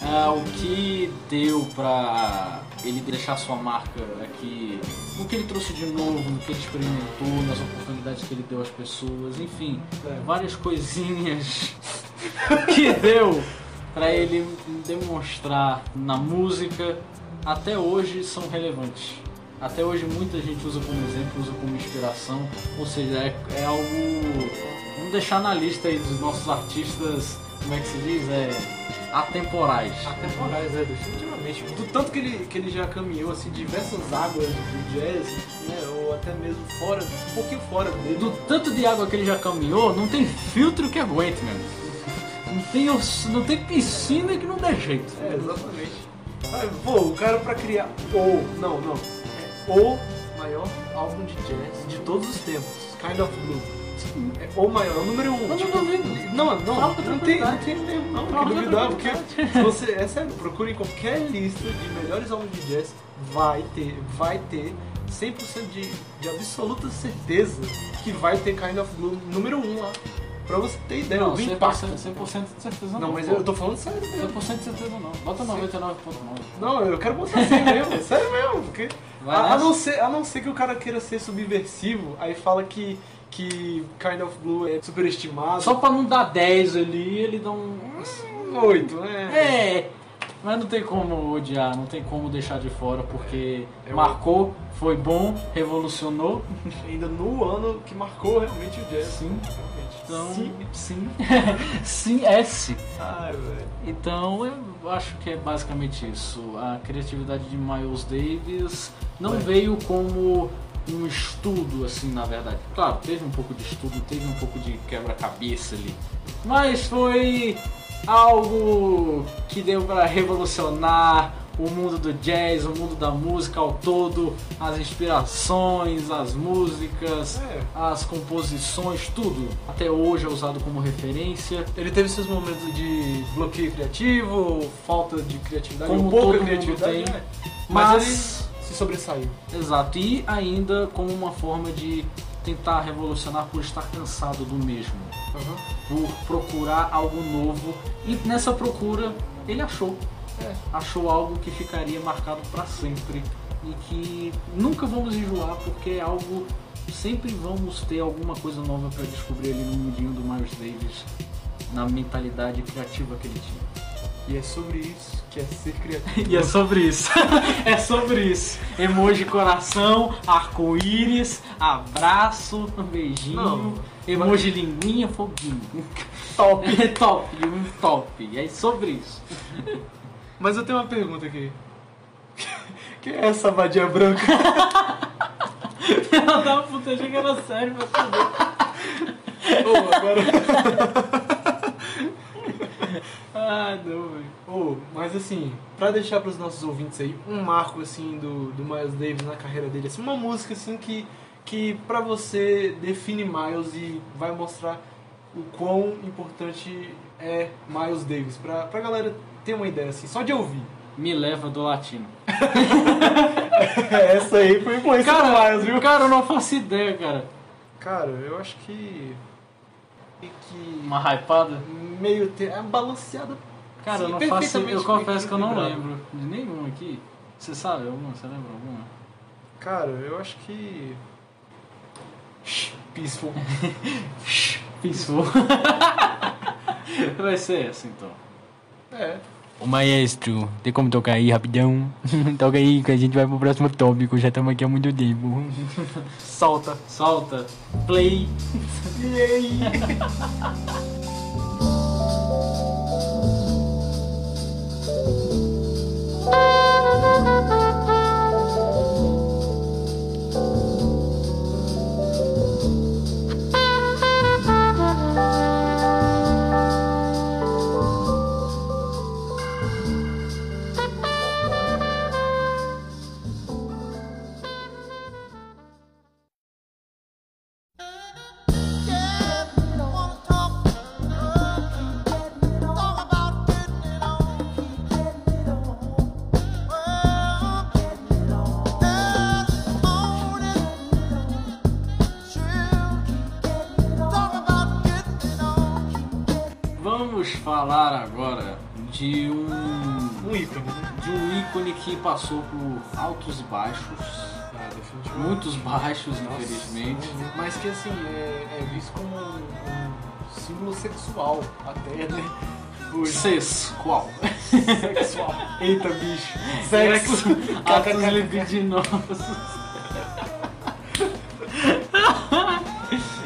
ah, o que deu pra ele deixar sua marca aqui, o que ele trouxe de novo, o que ele experimentou, nas oportunidades que ele deu às pessoas, enfim, É. várias coisinhas que deu pra ele demonstrar na música, até hoje são relevantes. Até hoje muita gente usa como exemplo, usa como inspiração, ou seja, é, é algo. Vamos deixar na lista aí dos nossos artistas, como é que se diz? É. atemporais. Atemporais, é, definitivamente. Do tanto que ele, que ele já caminhou, assim, diversas águas do jazz, né, ou até mesmo fora, um pouquinho fora dele. Do tanto de água que ele já caminhou, não tem filtro que aguente, meu amigo. Não tem, não tem piscina que não dê jeito. É, exatamente. Pô, o cara pra criar o, não, não, é o maior álbum de jazz de todos os tempos, Kind of Blue. É o maior, é o número um. Não, tipo, não. Não, não, com não tem, não tem mesmo, não, Fala que duvidar, porque se você, é sério, procure em qualquer lista de melhores álbuns de jazz, vai ter, vai ter 100% de, de absoluta certeza que vai ter Kind of Blue número um lá. Pra você ter ideia, Não, o 100%, impacto. 100% de certeza não. Não, mas pô. eu tô falando sério mesmo. 100% de certeza não. Bota 99.9. Não, eu quero botar assim mesmo, sério mesmo, porque. A, a não ser, a não ser que o cara queira ser subversivo, aí fala que, que Kind of Blue é superestimado. Só pra não dar 10 ali, ele dá um. oito, né? É! Mas não tem como odiar, não tem como deixar de fora, porque Eu- marcou, foi bom, revolucionou. Ainda no ano que marcou realmente o jazz. Sim. Realmente. Então, Sim. sim. Sim, S. Ai, velho. Então eu acho que é basicamente isso. A criatividade de Miles Davis não veio como um estudo, assim, na verdade. Claro, teve um pouco de estudo, teve um pouco de quebra-cabeça ali. Mas foi algo que deu para revolucionar o mundo do jazz, o mundo da música ao todo, as inspirações, as músicas, É. as composições, tudo. Até hoje é usado como referência. Ele teve seus momentos de bloqueio criativo, falta de criatividade, Como ou pouca criatividade, tem. né? Mas, Mas- ele se sobressaiu. Exato, e ainda como uma forma de tentar revolucionar por estar cansado do mesmo, por procurar algo novo. E nessa procura ele achou, É. achou algo que ficaria marcado para sempre e que nunca vamos enjoar porque é algo sempre vamos ter alguma coisa nova para descobrir ali no mundinho do Miles Davis, na mentalidade criativa que ele tinha. E é sobre isso que é ser criativo. E é sobre isso. é sobre isso. Emoji coração, arco-íris, abraço, um beijinho, Não, emoji linguinha, foguinho. Top. É top, um top. É sobre isso. Mas eu tenho uma pergunta aqui. Quem é essa vadia branca? Ela da puta, achei que era sério pra saber. Ô, agora. Ah, não, velho. Ô, mas assim, pra deixar pros nossos ouvintes aí um marco assim do, do Miles Davis na carreira dele, assim, uma música assim que, que pra você define Miles e vai mostrar o quão importante é Miles Davis, pra, pra galera ter uma ideia assim, só de ouvir. Me leva do latino. Essa aí foi influência do Cara, Miles, viu? cara, eu não faço ideia, cara. Cara, eu acho que. que Uma hypada? Meio te... é balanceada. Cara, eu Sim, não faço. Eu confesso que eu não lembro de nenhum aqui. Você sabe alguma? Você lembra alguma? Cara, eu acho que. Peaceful. Pensou. Vai ser essa então. É. Ô maestro, tem como tocar aí rapidão? Toca aí que a gente vai pro próximo tópico, já estamos aqui há muito tempo. Solta. Solta. Play. E aí? Falar agora de um Um ícone, né? de um ícone que passou por altos e baixos, Ah, definitivamente. muitos baixos, infelizmente. Mas que assim, é, é visto como um, um símbolo sexual até, né? Hoje. Sexual. Sexual. Eita, bicho. Sexo. Atos libidinosos.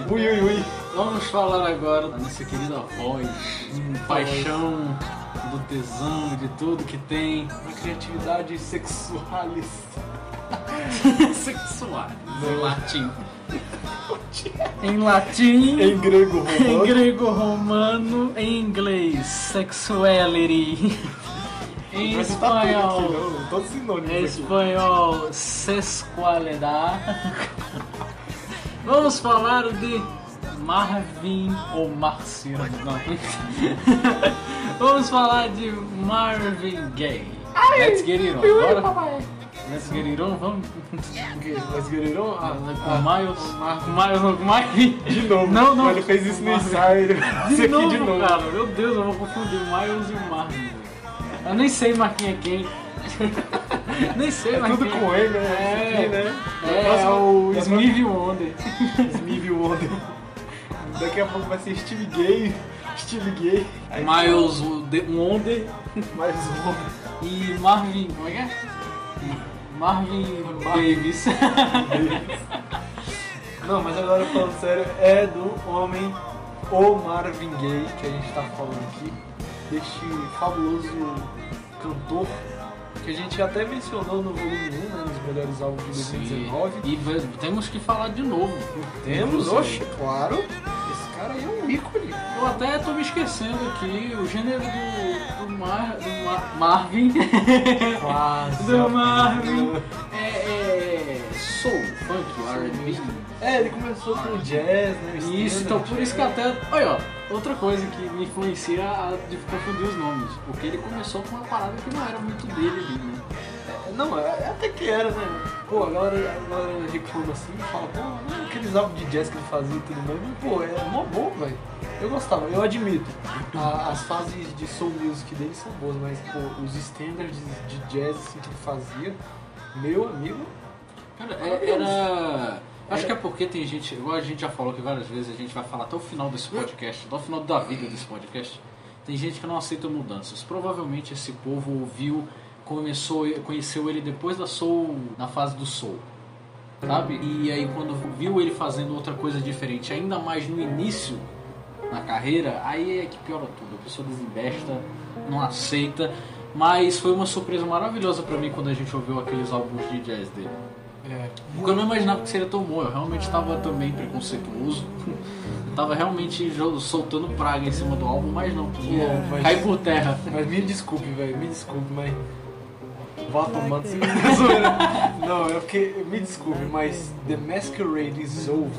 Ui, ui, ui. Vamos falar agora da nossa querida voz, paixão do tesão, de tudo que tem. Uma criatividade sexualis. Sexual. Em latim. em latim. Em grego Em romano. grego romano, em inglês, sexuality. Em tá espanhol, não. Todos sinônimos em espanhol, sexualidade. Vamos falar de Marvin ou Marciano, não. Vamos falar de Marvin Gaye. Let's get it on, bora? Let's get it on, vamos. O quê? Mas Guerreiro? Ah, Com Miles, com Miles, não, com Marvin. de novo. Não, não. Ele fez isso no ensaio. De isso aqui novo, de novo. cara, meu Deus, eu vou confundir o Miles e o Marvin. Eu nem sei mais quem é quem. nem sei É mais tudo quem com ele, né? É, Esse aqui, né? é, Próximo- o Smith Wonder. Smith Wonder. Daqui a pouco vai ser Steve Gay. Steve Gay. Miles Wonder Mais um. e Marvin. Como é que é? Marvin Davis. Não, mas agora falando sério, é do homem, o Marvin Gaye, que a gente tá falando aqui. Deste fabuloso cantor, que a gente até mencionou no volume 1, né, nos melhores álbuns de 2019. E ve- temos que falar de novo. Temos, oxe, claro. Esse cara aí é um ícone. Eu até tô me esquecendo aqui, o gênero do, do, Mar, do Mar- Marvin. Quase. do Marvin é, é soul, funk, R&B. É, ele começou com jazz, né? Isso, então por isso que até. Olha, ó, outra coisa que me influencia a de confundir os nomes. Porque ele começou com uma parada que não era muito dele ali, né? É, Não, é- até que era, né? Pô, a galera, a galera reclama assim, fala, pô, não, aqueles álbuns de jazz que ele fazia e tudo mais, mas, pô, é mó bom, velho. Eu gostava, eu admito. A- as fases de soul music dele são boas, mas, pô, os standards de jazz assim, que ele fazia, meu amigo, Cara, é- era. Acho que é porque tem gente, igual a gente já falou aqui várias vezes, a gente vai falar até o final desse podcast, até o final da vida desse podcast. Tem gente que não aceita mudanças. Provavelmente esse povo ouviu, começou, conheceu ele depois da soul, na fase do soul. Sabe? E aí quando viu ele fazendo outra coisa diferente, ainda mais no início na carreira, aí é que piora tudo. A pessoa desinvesta, não aceita. Mas foi uma surpresa maravilhosa pra mim quando a gente ouviu aqueles álbuns de jazz dele. É, Porque eu não imaginava que seria tão bom, eu realmente estava também preconceituoso. tava realmente soltando praga em cima do álbum, mas não, tudo É, mas- cai por terra. Mas me desculpe, velho, me desculpe, mas. Vá tomando zoeira. Não, é porque. Me desculpe, mas The Masquerade is Over,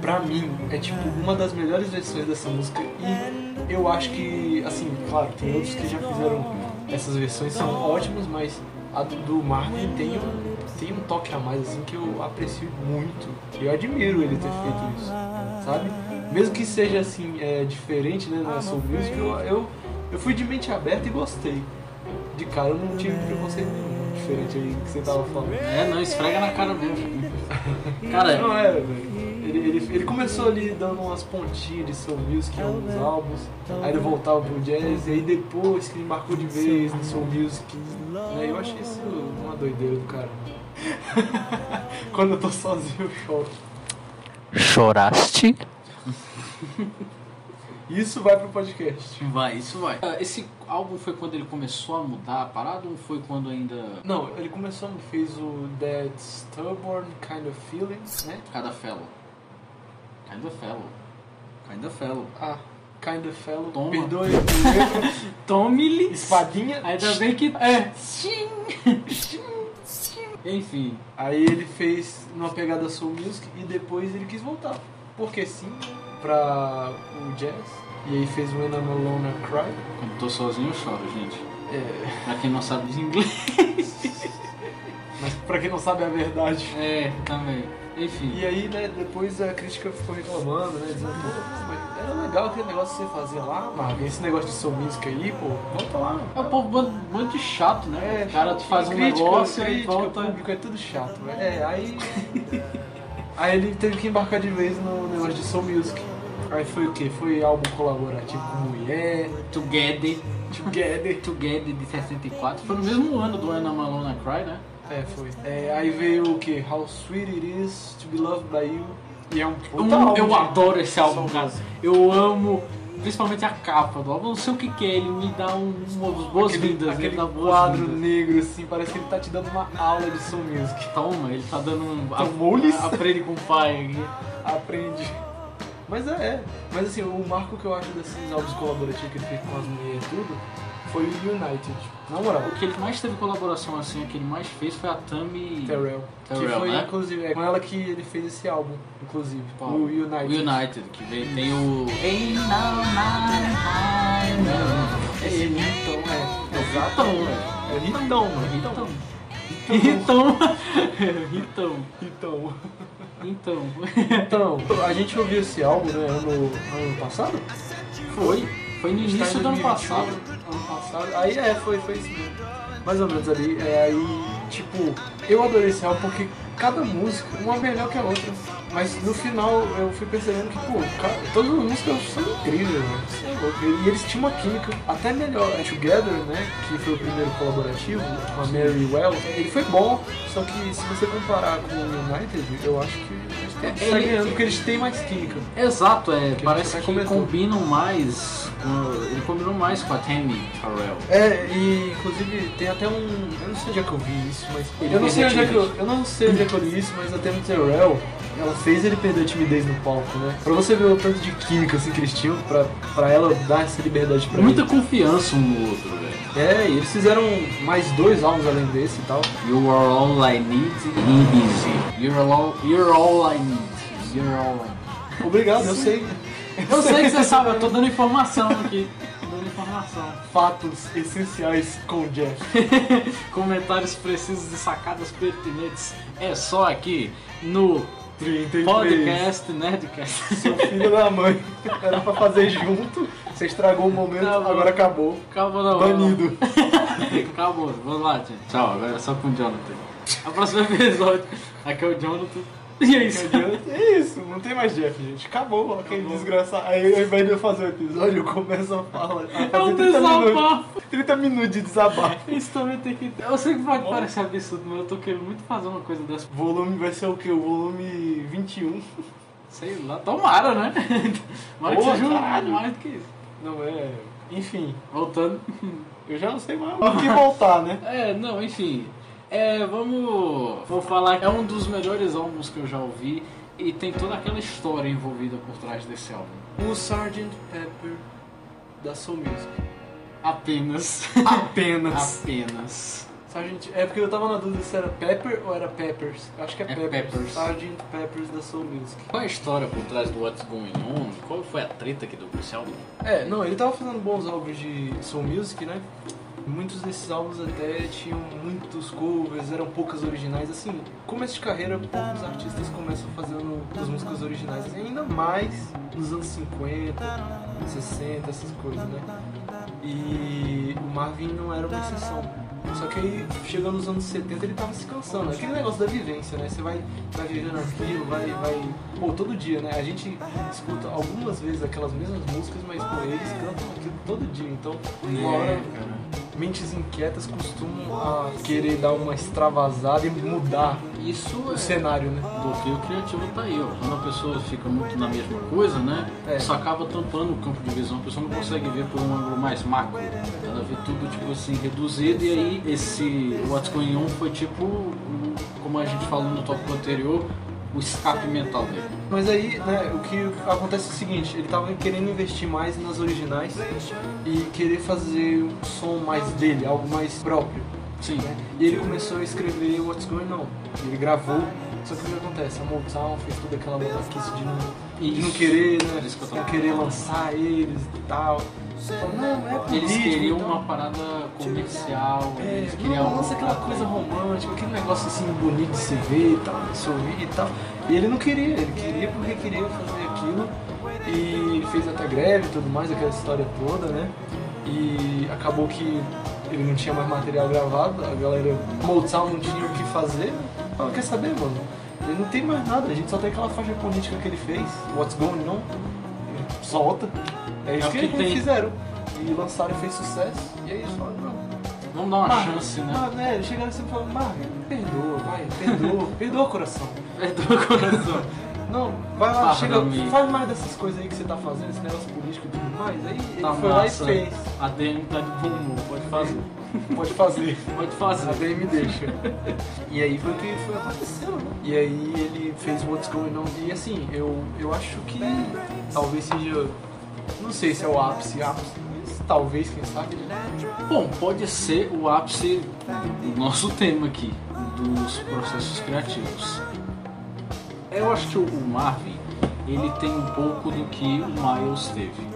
pra mim, é tipo uma das melhores versões dessa música. E eu acho que, assim, claro, tem outros que já fizeram essas versões, são ótimas, mas a do, Marvin tem um, tem um toque a mais, assim, que eu aprecio muito. Eu admiro ele ter feito isso, sabe? Mesmo que seja, assim, é, diferente, né, na Soul Music, eu, eu, eu fui de mente aberta e gostei. De cara eu não tive preconceito nenhum, diferente aí que você tava falando. É, não, esfrega na cara mesmo. Cara, Não era, velho. Ele, ele, ele começou ali dando umas pontinhas de soul music em alguns álbuns, aí ele voltava pro jazz, e aí depois que ele embarcou de vez no soul music, né, eu achei isso uma doideira do cara. Quando eu tô sozinho eu choro. Choraste? Isso vai pro podcast. vai, isso vai. Ah, Esse álbum foi quando ele começou a mudar a parada ou foi quando ainda. Não, ele começou, fez o That Stubborn Kind of Feeling, né? Cada fellow. Kinda fellow. Kinda fellow. Ah, Kind of Fellow. Toma. Perdoe o. Tome-lhe. Espadinha. Ainda bem que. É. Enfim. Aí ele fez numa pegada soul music e depois ele quis voltar. Porque sim, pra o jazz. E aí fez When I'm Alone I Cry. Quando tô sozinho eu choro, gente. É, Pra quem não sabe de inglês. mas pra quem não sabe a verdade. É, também. Enfim. E aí, né, depois a crítica ficou reclamando, né? Dizendo, pô, era legal aquele negócio que você fazia lá, Marvin. Esse negócio de soul music aí, pô, volta lá. É o povo de chato, né? o cara faz um crítica, negócio e volta. público, é tudo chato, velho. É, aí. aí ele teve que embarcar de vez no negócio de soul music. Aí foi o quê? Foi álbum colaborativo com mulher, Together. Together. Together de 64. Foi no mesmo ano do Anna Malone Cry, né? É, foi. É, aí veio o quê? How Sweet It Is to Be Loved by You. E é um puta Eu, álbum, eu adoro esse álbum, cara. Eu amo, principalmente a capa do álbum. Não sei o que, que é, ele me dá um, umas boas-vindas. Aquele, aquele quadro boas-vindas. negro, assim, parece que ele tá te dando uma aula de soul music. Toma, ele tá dando um. Tomou-lhes? Aprende com o pai aqui. Aprende. Mas é, é. Mas assim, o marco que eu acho desses álbuns colaborativos que ele fez com as mulheres e tudo foi o United. Na moral. O que ele mais teve colaboração assim, o que ele mais fez foi a Tammy. Terrell. Terrell, que foi, né? inclusive, é com ela que ele fez esse álbum, inclusive. Qual? O United. O United, que veio, tem o. Ain't no night enough. É ele, então, é. É o Ritão, velho. É Ritão. Ritão. Ritão. Ritão. Então. Então. Então, a gente ouviu esse álbum, né, ano, ano passado? Foi. Foi no início do ano 2021, passado. Ano passado. Aí é, foi, foi isso mesmo. Mais ou menos ali. É, aí, tipo, eu adorei esse álbum porque cada música, uma melhor que a outra. Mas no final eu fui percebendo que, pô, ca- todas as músicas são incríveis. Isso é. E eles tinham uma química até melhor. É Together, né? Que foi o primeiro colaborativo, com a Mary Well. Ele foi bom, só que se você comparar com o United, eu acho que Ele- tá ganhando, porque eles têm mais química. Exato, é, Que parece que comentou. combinam mais. com- ele combinou mais com a Tammy Farrell. É, e inclusive tem até um. Eu não sei onde é que eu vi isso, mas. Ele eu não sei onde é que eu, eu não sei onde é que eu li isso, mas a Tammy Terrell, ela fez ele perder a timidez no palco, né? Pra você ver o tanto de química assim, que eles tinham, pra, pra ela dar essa liberdade pra Muita ele. confiança um no outro, velho. É, e eles fizeram mais dois álbuns além desse e tal. You are all I need e Easy. You're all, you're all I need. You're all I need. Obrigado, eu sei. Eu sei que você sabe, eu tô dando informação aqui. Tô dando informação. Fatos essenciais com o Jeff. Comentários precisos e sacadas pertinentes é só aqui no 33. podcast Nerdcast. Seu filho da mãe. Era pra fazer junto. Você estragou o momento, bom. agora acabou. Acabou não. Banido. Acabou, vamos lá, gente. Tchau, agora é só com o Jonathan. A próximo episódio. Aqui é o Jonathan. E é isso. É isso, não tem mais Jeff, gente. Acabou, aquele desgraçado. Aí ao invés de eu fazer o episódio, eu começo a falar. A fazer É um 30 desabafo. minutos, 30 minutos de desabafo. Isso também tem que. Eu sei que pode parecer absurdo, mas eu tô querendo muito fazer uma coisa dessa. O volume vai ser o quê? O volume 21. Sei lá, tomara, né? Mais que seja um- mais do que isso. Não é. Enfim, Voltando. eu já não sei mais o que voltar, né? É, não, enfim. É, vamos. Vou falar que é um dos melhores álbuns que eu já ouvi e tem toda aquela história envolvida por trás desse álbum. O Sgt. Pepper da Soul Music. Apenas. Apenas. Apenas. Sgt. É porque eu tava na dúvida se era Pepper ou era Peppers. Acho que é, É Peppers. Peppers. Sgt. Peppers da Soul Music. Qual é a história por trás do What's Going On? Qual foi a treta que deu com esse álbum? É, não, ele tava fazendo bons álbuns de Soul Music, né? Muitos desses álbuns até tinham muitos covers, eram poucas originais. Assim, começo de carreira, poucos artistas começam fazendo as músicas originais. E ainda mais nos anos 50, 60, essas coisas, né? E o Marvin não era uma exceção. Só que aí, chegando nos anos 70, ele tava se cansando. Aquele negócio da vivência, né? Você vai, vai vivendo aquilo, vai, vai... Pô, todo dia, né? A gente escuta algumas vezes aquelas mesmas músicas, mas, pô, eles cantam aquilo todo dia. Então, uma hora, mentes inquietas costumam a querer dar uma extravasada e mudar Isso o é. cenário, né? bloqueio criativo tá aí, ó. Quando a pessoa fica muito na mesma coisa, né? É. Isso acaba tampando o campo de visão, a pessoa não consegue ver por um ângulo mais macro. Ela tudo, tipo assim, reduzido e aí esse What's Going On foi tipo, como a gente falou no tópico anterior, o escape mental dele. Mas aí, né, o que acontece é o seguinte, ele tava querendo investir mais nas originais e querer fazer um som mais dele, algo mais próprio. Sim. né? E ele começou a escrever What's Going On. Ele gravou, só que o que acontece? A Motown fez toda aquela maluquice de não, de não Isso. querer, né? Não querer lançar eles e tal. Eles queriam então. uma parada comercial, É, eles queriam lança aquela coisa romântica, aquele negócio assim bonito de se ver e tal, de se ouvir e tal. E ele não queria, ele queria porque queria fazer aquilo E ele fez até greve e tudo mais, aquela história toda, né? E acabou que ele não tinha mais material gravado, a galera Motown não tinha o que fazer. Falou, quer saber, mano? Ele não tem mais nada, a gente só tem aquela faixa política que ele fez, What's Going On, solta. É isso É o que, que eles fizeram. E lançaram e fez sucesso. E aí eles falaram, não. Vamos dar uma Marvin, chance, né? Marvin, é, eles chegaram e falaram, perdoa, vai, perdoa, perdoa coração. Perdoa o coração. Não, vai lá, chega, faz mais dessas coisas aí que você tá fazendo, esse negócio político e tudo mais. Aí ele Tá foi lá e massa. fez. A DM tá de bom humor, pode fazer. Pode fazer. Pode A fazer. DM deixa. E aí foi o que foi acontecendo, né? E aí ele fez What's Going On. E assim, eu, eu acho que talvez seja. Não sei se é o ápice, ápice, mas talvez, quem sabe. Bom, pode ser o ápice do nosso tema aqui, dos processos criativos. Eu acho que o Marvin, ele tem um pouco do que o Miles teve,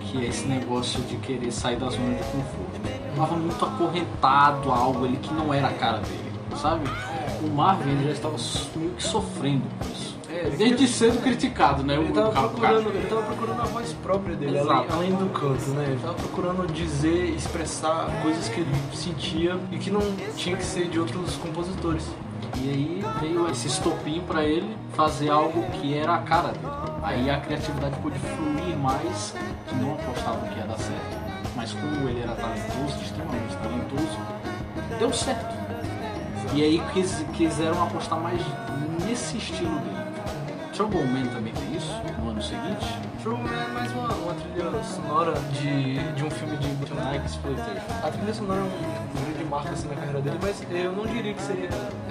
que é esse negócio de querer sair da zona de conforto. Ele Tava muito acorrentado a algo ali que não era a cara dele, sabe? O Marvin já estava meio que sofrendo com isso. É, Desde cedo criticado, né? Ele tava, procurando, ele tava procurando a voz própria dele, além, além do canto, né? Ele tava procurando dizer, expressar coisas que ele sentia e que não tinha que ser de outros compositores. E aí veio esse estopim pra ele fazer algo que era a cara dele. Aí a criatividade pôde fluir mais, que não apostava que ia dar certo. Mas como ele era talentoso, extremamente talentoso, deu certo. E aí quis- quiseram apostar mais nesse estilo dele. Trouble Man também tem isso no ano seguinte. True é mais uma, uma trilha sonora de, de um filme de Nike Exploitation. A trilha sonora é um marco assim na carreira dele, mas eu não diria que seria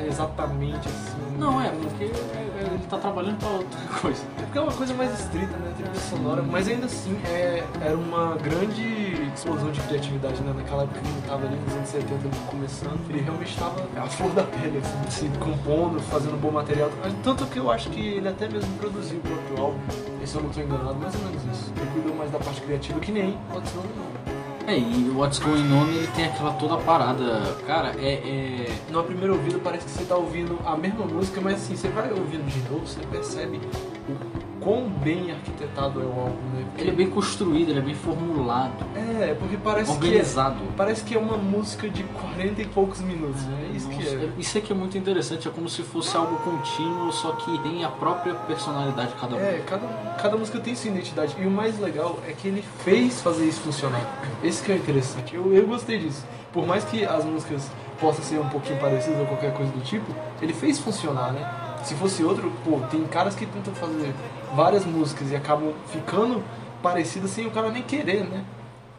exatamente assim. Não, é, porque ele tá trabalhando pra outra coisa. É porque é uma coisa mais estrita, né? Trilha sonora, mas ainda assim é, era uma grande explosão de criatividade, né? Naquela época que ele tava ali nos anos 70 ali, começando, ele realmente estava à flor da pele, assim, se compondo, fazendo bom material. Tanto que eu acho que ele até mesmo produziu o próprio álbum, se eu não estou enganado, mais ou menos isso. Ele cuidou mais da parte criativa que nem ser não. É, e o What's Going On ele tem aquela toda parada. Cara, é- é Numa primeira ouvida parece que você tá ouvindo a mesma música, mas assim, você vai ouvindo de novo, você percebe o quão bem arquitetado é o álbum, né? Porque- Ele é bem construído, ele é bem formulado, É, porque parece organizado. que é, parece que é uma música de 40 e poucos minutos, né? É isso que Nossa, é. Isso aqui é muito interessante, é como se fosse algo contínuo, só que tem a própria personalidade de cada um. É, cada, cada música tem sua identidade. E o mais legal é que ele fez fazer isso funcionar. Esse que é interessante. Eu, eu gostei disso. Por mais que as músicas possam ser um pouquinho parecidas ou qualquer coisa do tipo, ele fez funcionar, né? Se fosse outro, pô, tem caras que tentam fazer várias músicas e acabam ficando parecidas sem o cara nem querer, né?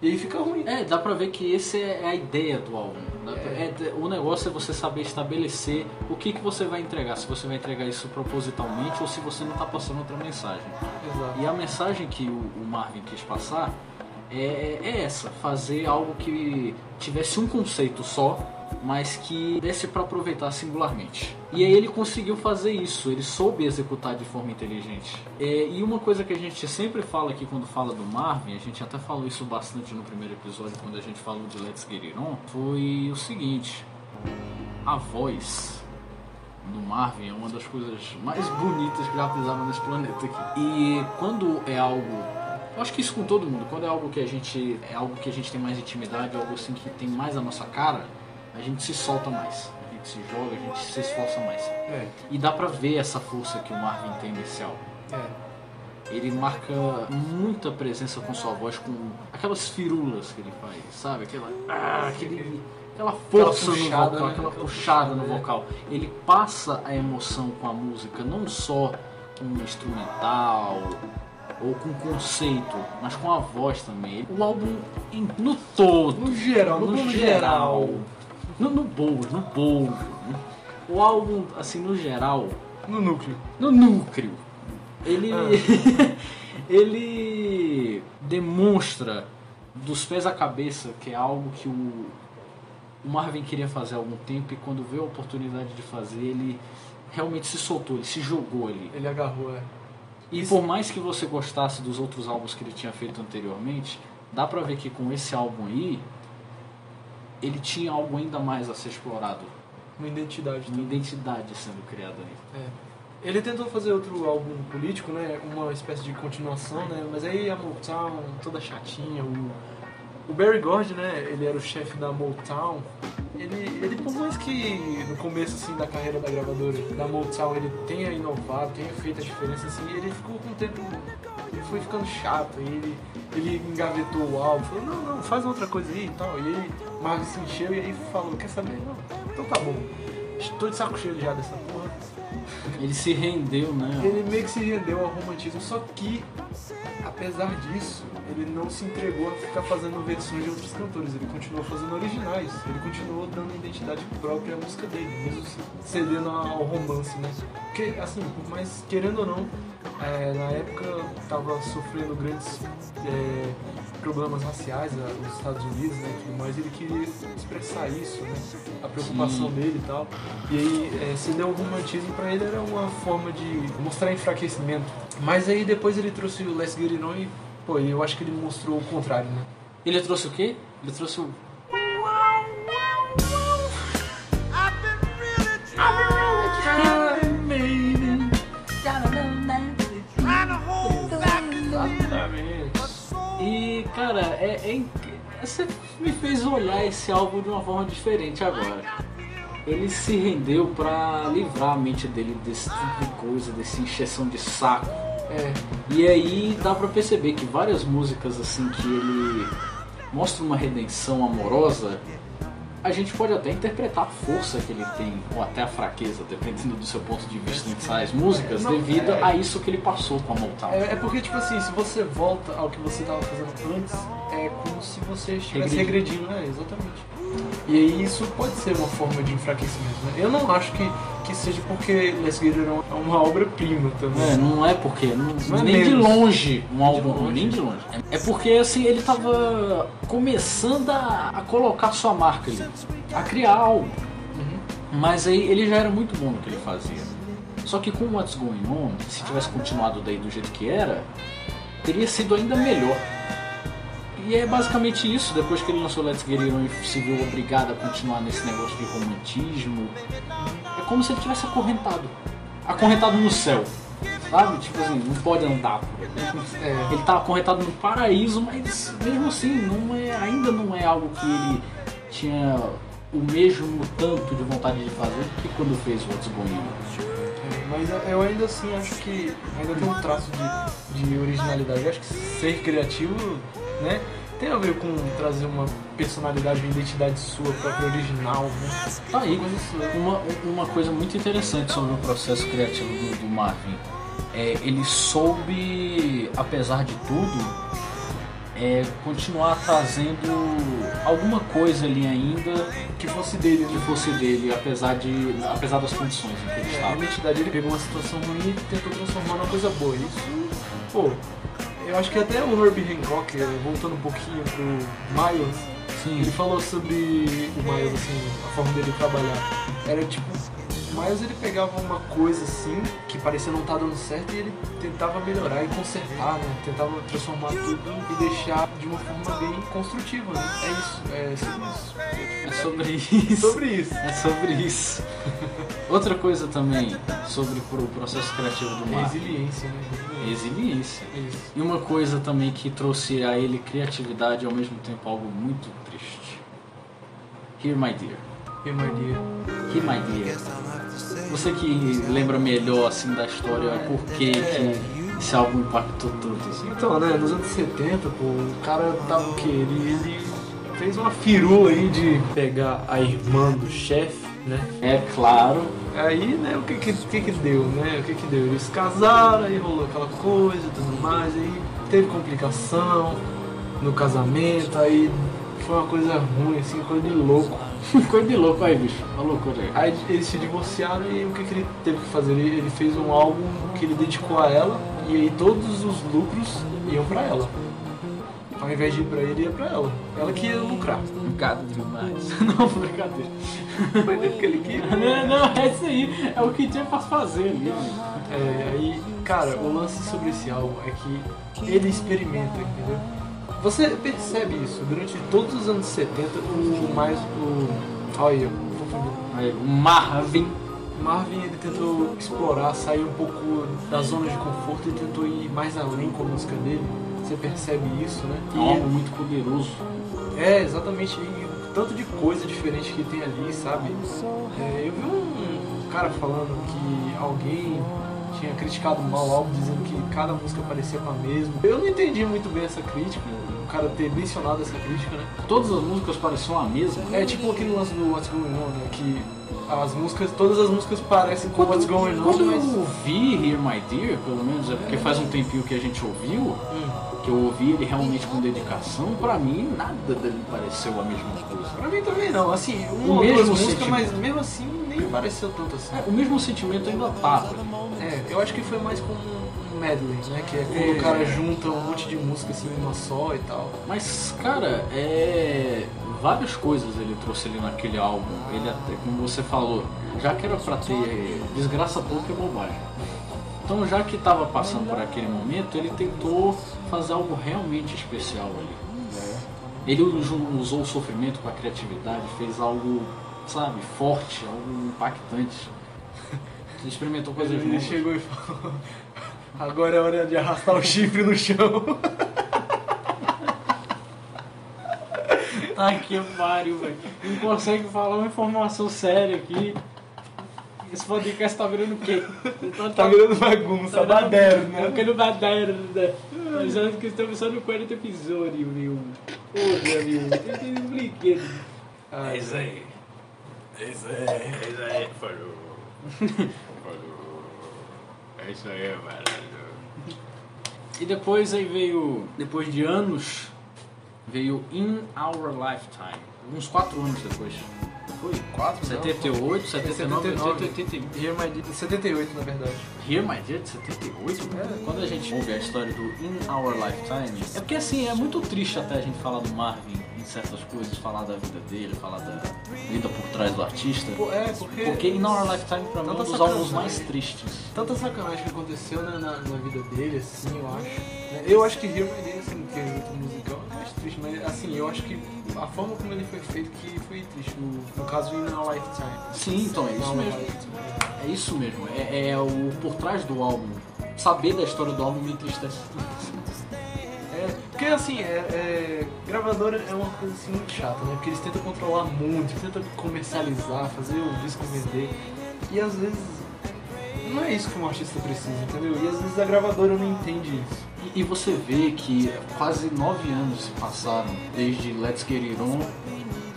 E aí fica ruim. É, dá pra ver que essa é a ideia do álbum. Pra- é, o negócio é você saber estabelecer o que, que você vai entregar. Se você vai entregar isso propositalmente ou se você não tá passando outra mensagem. Exato. E a mensagem que o, o Marvin quis passar é, é essa: fazer algo que tivesse um conceito só, mas que desse para aproveitar singularmente. E aí ele conseguiu fazer isso, ele soube executar de forma inteligente. É, e uma coisa que a gente sempre fala aqui quando fala do Marvin, a gente até falou isso bastante no primeiro episódio quando a gente falou de Let's Get It On, foi o seguinte: a voz do Marvin é uma das coisas mais bonitas que já pisaram nesse planeta aqui. E quando é algo, eu acho que isso com todo mundo, quando é algo que a gente é algo que a gente tem mais intimidade, algo assim que tem mais a nossa cara, a gente se solta mais, a gente se joga, a gente se esforça mais. É, E dá pra ver essa força que o Marvin tem nesse álbum. é. Ele marca muita presença com sua voz, com aquelas firulas que ele faz, sabe? Aquela, ah, aquele, aquela força puxada, no vocal, né? aquela Aquela puxada no vocal. Ele passa a emoção com a música, não só um instrumental ou com conceito, mas com a voz também. O álbum em- no todo, No geral, no plano geral. No, no bojo, no bojo. né? O álbum, assim, no geral, No núcleo. no núcleo. Ele. Ah. ele demonstra dos pés à cabeça que é algo que o, o Marvin queria fazer há algum tempo e quando veio a oportunidade de fazer, ele realmente se soltou, ele se jogou ali. Ele agarrou, é. E por mais que você gostasse dos outros álbuns que ele tinha feito anteriormente, dá pra ver que com esse álbum aí, ele tinha algo ainda mais a ser explorado. Uma identidade Uma também. identidade sendo criada ali. É. Ele tentou fazer outro álbum político, né? Uma espécie de continuação, né? Mas aí a Motown, toda chatinha, o, o Barry Gordy, né? Ele era o chefe da Motown. Ele, ele, por mais que no começo assim, da carreira da gravadora da Motown ele tenha inovado, tenha feito a diferença, assim, ele ficou com o tempo. Ele foi ficando chato, e ele, ele engavetou o álbum, falou, não, não, faz outra coisa aí e tal. E aí Marvin se encheu e aí falou, quer saber? Não, então tá bom. Estou de saco cheio já dessa porra. Ele se rendeu, né? Ele meio que se rendeu ao romantismo, só que, apesar disso, ele não se entregou a ficar fazendo versões de outros cantores, ele continuou fazendo originais, ele continuou dando identidade própria à música dele, mesmo cedendo ao romance, né? Porque, assim, por mais querendo ou não, é, na época tava sofrendo grandes é, problemas raciais né, nos Estados Unidos, né, tudo mais, ele queria expressar isso, né, a preocupação Sim. dele e tal. E aí, é, se deu o romantismo pra ele era uma forma de mostrar enfraquecimento. Mas aí depois ele trouxe o Les Get It On e, pô, eu acho que ele mostrou o contrário, né? Ele trouxe o quê? Ele trouxe o. cara, é, é você me fez olhar esse álbum de uma forma diferente agora. Ele se rendeu pra livrar a mente dele desse tipo de coisa, dessa encheção de saco. É, E aí dá pra perceber que várias músicas assim que ele mostra uma redenção amorosa, a gente pode até interpretar a força que ele tem, ou até a fraqueza, dependendo do seu ponto de vista nessas músicas, Não, devido é. a isso que ele passou com a Motown. é, é porque, tipo assim, se você volta ao que você estava fazendo antes, é como se você estivesse Regredindo. regredindo, né? Exatamente. E aí isso pode ser uma forma de enfraquecimento, né? Eu não acho que, que seja porque Les It On é uma obra-prima também. É, não é porque, não, Não é nem de longe um álbum longe. ruim, nem de longe. É é porque assim, ele tava começando a, a colocar sua marca ali, a criar algo. Uhum. Mas aí ele já era muito bom no que ele fazia. Só que com What's Going On, se tivesse continuado daí do jeito que era, teria sido ainda melhor. E é basicamente isso, depois que ele lançou Let's Get It On e se viu obrigado a continuar nesse negócio de romantismo. É como se ele tivesse acorrentado. Acorrentado no céu. Sabe? Tipo assim, não pode andar. É. Ele tá acorrentado no paraíso, mas mesmo assim, não é, ainda não é algo que ele tinha o mesmo tanto de vontade de fazer que quando fez o What's Going On. É, Mas eu ainda assim acho que ainda tem um traço de, de originalidade. Eu acho que ser criativo, né? Tem a ver com trazer uma personalidade, uma identidade sua própria original, né? Tá aí. Uma, uma coisa muito interessante sobre o processo criativo do, do Marvin é ele soube, apesar de tudo, é, continuar trazendo alguma coisa ali ainda Que fosse dele, que né? fosse dele, apesar, de, apesar das condições em que ele A estava. identidade, ele pegou uma situação ruim e tentou transformar numa coisa boa. Isso, pô, eu acho que até o Herbie Hancock, eh, voltando um pouquinho pro Miles, Sim. ele falou sobre o Miles, assim, a forma dele trabalhar. Era tipo, Miles ele pegava uma coisa assim, que parecia não estar dando certo, e ele tentava melhorar e consertar, né? Tentava transformar tudo e deixar de uma forma bem construtiva, né? É isso, é sobre isso. É sobre isso. Sobre isso. É sobre isso. Outra coisa também sobre o processo criativo do Marvin. Resiliência, né? Resiliência. É isso. E uma coisa também que trouxe a ele criatividade e ao mesmo tempo algo muito triste. Here My Dear. E. Here My Dear. Você que lembra melhor assim da história, por que que esse álbum impactou tanto assim? Então, né, nos anos 70, pô, o cara tava o quê? Ele, fez uma firula aí de pegar a irmã do chefe, né? É claro, Aí, né, o que que, que que deu, né? O que que deu? Eles casaram, aí rolou aquela coisa e tudo mais, aí teve complicação no casamento, aí foi uma coisa ruim, assim, coisa de louco. coisa de louco aí, bicho. Uma loucura aí. Aí eles se divorciaram e o que, que ele teve que fazer? Ele, ele fez um álbum que ele dedicou a ela e aí todos os lucros iam pra ela. Ao invés de ir pra ele, ia pra ela. Ela que ia lucrar. Obrigado demais. Não, brincadeira. Foi dele que ele queria. Não, não, é isso aí. É o que tinha pra fazer ali. É, aí, cara, o lance sobre esse álbum é que ele experimenta, entendeu? Você percebe isso, durante todos os anos 70, o mais. O. Olha, eu. Aí, o Marvin. Marvin ele tentou explorar, sair um pouco da zona de conforto e tentou ir mais além com a música dele. Você percebe isso, né? É um álbum muito poderoso. É, exatamente. E o tanto de coisa diferente que tem ali, sabe? É, eu vi um cara falando que alguém tinha criticado mal o álbum, dizendo que cada música parecia com a mesma. Eu não entendi muito bem essa crítica, cara ter mencionado essa crítica, né? Todas as músicas pareciam a mesma. É tipo aquele lance do What's Going On, né? Que as músicas, todas as músicas parecem com What's Going On, Quando mas... eu ouvi Hear My Dear, pelo menos é porque faz um tempinho que a gente ouviu, que eu ouvi ele realmente com dedicação, pra mim nada dele pareceu a mesma coisa. Pra mim também não, assim, O uma ou mesmo duas músicas, sentimento. mas mesmo assim nem pareceu tanto assim. É, o mesmo sentimento ainda tava. É, eu acho que foi mais como medley, né? Que é quando É. o cara junta um monte de música assim em uma só e tal. Mas, cara, é. Várias coisas ele trouxe ali naquele álbum. Ele até, como você falou, já que era pra ter desgraça pouca é bobagem. Então, já que tava passando por aquele momento, ele tentou fazer algo realmente especial ali. Ele us- usou o sofrimento com a criatividade, fez algo, sabe, forte, algo impactante. Ele experimentou coisas Ele novas. chegou e falou: Agora é hora de arrastar o chifre no chão. Tá que pariu, velho. Não consegue falar uma informação séria aqui. Esse podcast tá virando o quê? Tá virando bagunça, baderna. É aquele baderna. Acho que estamos só no 40 episódio, meu. Porra, meu. Tem um brinquedo. Ah, isso aí. É isso aí. É isso aí. Falou. É isso aí, mano. E depois aí veio, depois de anos, veio In Our Lifetime. Uns 4 anos depois. Foi? 4, 78, 79, 80, 81. Hear My Dear, 78 na verdade. Hear My Dear de 78? Quando a gente ouve a história do In Our Lifetime, é porque assim, é muito triste até a gente falar do Marvin em certas coisas, falar da vida dele, falar da vida por trás do artista. Pô, É, porque. Porque In Our Lifetime pra mim é um dos álbuns mais tristes. Tanta sacanagem que aconteceu né, na, na vida dele, assim, eu acho. Eu acho que Hear My Dear, assim, que é muito musical, é mais triste, mas assim, eu acho que a forma como ele foi feito que foi triste. No, no caso, In Our Lifetime. Sim, então é isso mesmo. É isso mesmo. É, é o por trás do álbum. Saber da história do álbum me entristece. É, porque assim, é, é, gravadora é uma coisa assim muito chata, né? Porque eles tentam controlar muito, tentam comercializar, fazer o disco vender. E às vezes não é isso que um artista precisa, entendeu? E às vezes a gravadora não entende isso. E, e você vê que quase nove anos se passaram desde Let's Get It On.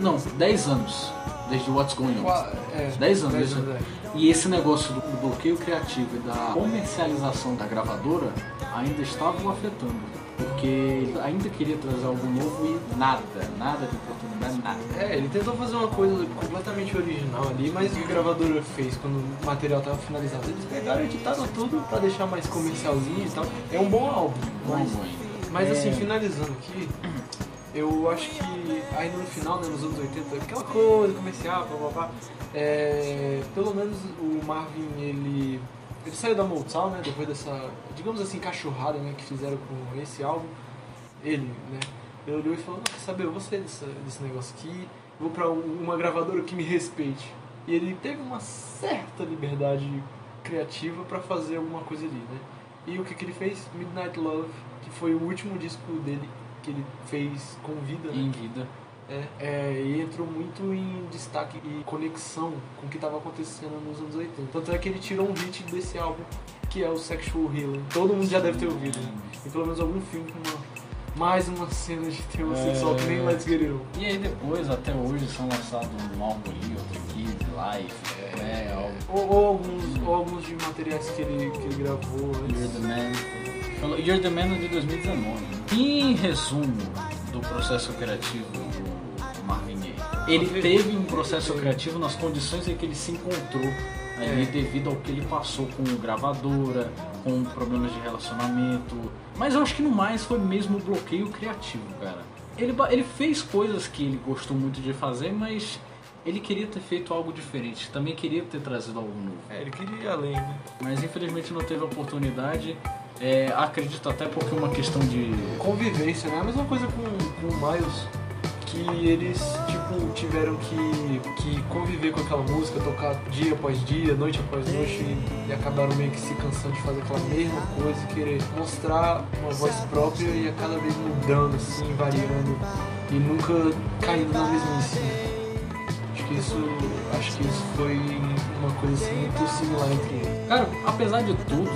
Não, dez anos. Desde What's Going On. Qua- É, 10 anos. dez anos, é. E esse negócio do, do bloqueio criativo e da comercialização da gravadora ainda estavam afetando. Porque ele ainda queria trazer algo novo e nada, nada de oportunidade, nada. É, ele tentou fazer uma coisa completamente original ali, mas o que a gravadora fez quando o material estava finalizado? Eles pegaram e editaram tudo pra deixar mais comercialzinho e tal. É um bom álbum, Bom mas, mas assim, É. finalizando aqui, eu acho que ainda no final, né, nos anos 80, aquela coisa comercial, blá blá blá, é, pelo menos o Marvin, ele, ele saiu da Motown, né, depois dessa, digamos assim, cachorrada, né, que fizeram com esse álbum, ele, né, ele olhou e falou, não, quer saber, eu vou sair dessa- desse negócio aqui, vou pra um- uma gravadora que me respeite. E ele teve uma certa liberdade criativa pra fazer alguma coisa ali, né. E o que, que ele fez? Midnight Love, que foi o último disco dele que ele fez com vida, né? Em vida. É, é, e entrou muito em destaque e conexão com o que estava acontecendo nos anos 80. Tanto é que ele tirou um hit desse álbum, que é o Sexual Healing. Todo mundo já deve ter ouvido, né? E pelo menos algum filme com uma, mais uma cena de terror É. sexual que nem Let's Get It On. E aí depois, até hoje, são lançados um álbum ali, outro Kid, Life, é, álbum Ou, ou alguns, ou alguns de materiais que ele, que ele gravou You're antes. the Man. You're the Man é de 2019. Em resumo do processo criativo ele teve um processo criativo nas condições em que ele se encontrou ali É. devido ao que ele passou com gravadora, com problemas de relacionamento. Mas eu acho que no mais foi mesmo o bloqueio criativo, cara. Ele, ele fez coisas que ele gostou muito de fazer, mas ele queria ter feito algo diferente. Também queria ter trazido algo novo É, ele queria ir além, né? mas infelizmente não teve oportunidade. É, acredito até porque é uma questão de. Convivência, né? A mesma coisa com, com o Miles, que eles, tipo, tiveram que, que conviver com aquela música, tocar dia após dia, noite após noite, e, e acabaram meio que se cansando de fazer aquela mesma coisa querer mostrar uma voz própria e a cada vez mudando, assim, variando e nunca caindo na mesmice. né? Acho que isso. Acho que isso foi uma coisa assim, muito similar entre eles. Cara, apesar de tudo,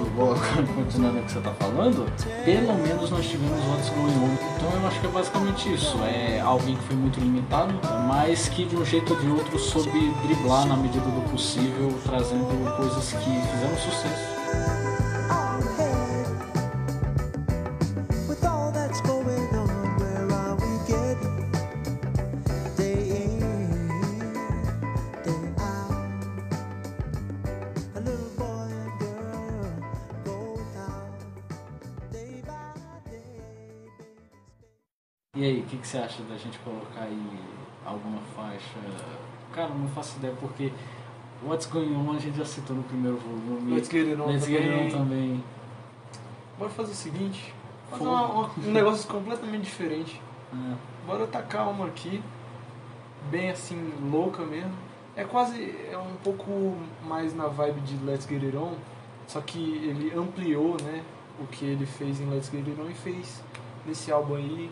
continuando o que você tá falando, pelo menos nós tivemos What's Going On. Então eu acho que é basicamente isso. É alguém que foi muito limitado, mas que de um jeito ou de outro soube driblar na medida do possível, trazendo coisas que fizeram sucesso. E aí, o que, que você acha da gente colocar aí alguma faixa? Cara, não faço ideia porque What's Going On a gente já citou no primeiro volume. Let's Get It On Let's Get It On também. também. Bora fazer o seguinte: fazer uma- uma- um negócio completamente diferente. É. Bora tacar uma aqui, bem assim, louca mesmo. É quase, é um pouco mais na vibe de Let's Get It On, só que ele ampliou, né, o que ele fez em Let's Get It On e fez nesse álbum aí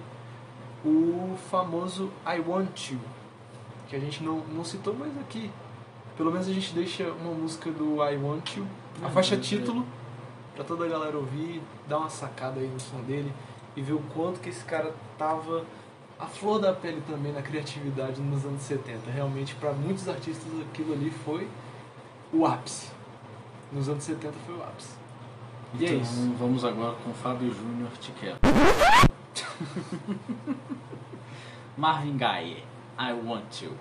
o famoso I Want You, que a gente não, não citou, mas aqui, pelo menos a gente deixa uma música do I Want You, a Uhum. faixa título, pra toda a galera ouvir, dar uma sacada aí no som dele e ver o quanto que esse cara tava a flor da pele também na criatividade nos anos 70. Realmente, para muitos artistas, aquilo ali foi o ápice. Nos anos 70 foi o ápice. E é Então, isso. vamos agora com Fábio Júnior Te Quero. Marvin Gaye, I Want You.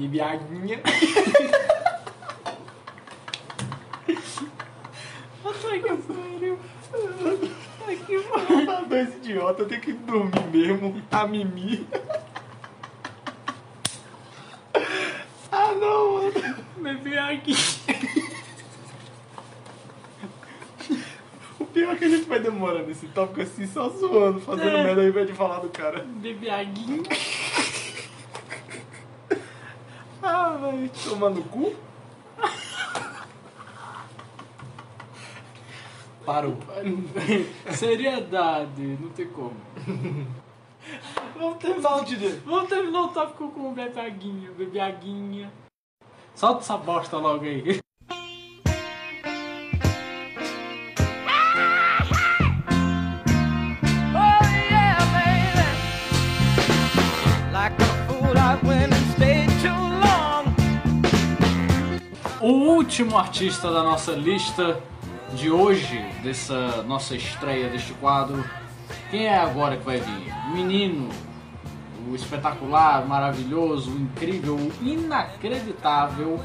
Bibiaguinha. Puta que pariu. Puta que pariu. Dois idiotas, eu tenho que dormir mesmo. A mimi. Ah não, mano. Bibiaguinha. O pior é que a gente vai demorar nesse tópico assim, só zoando, fazendo É. merda ao invés de falar do cara. Bebiaguinho. Ah, vai tomar no cu? Parou. Seriedade, não tem como. Vamos terminar dia. Vamos terminar o tópico com o bebiaguinha, bebiaguinha. Solta essa bosta logo aí. Último artista da nossa lista de hoje, dessa nossa estreia deste quadro. Quem é agora que vai vir? O menino, o espetacular, maravilhoso, incrível, inacreditável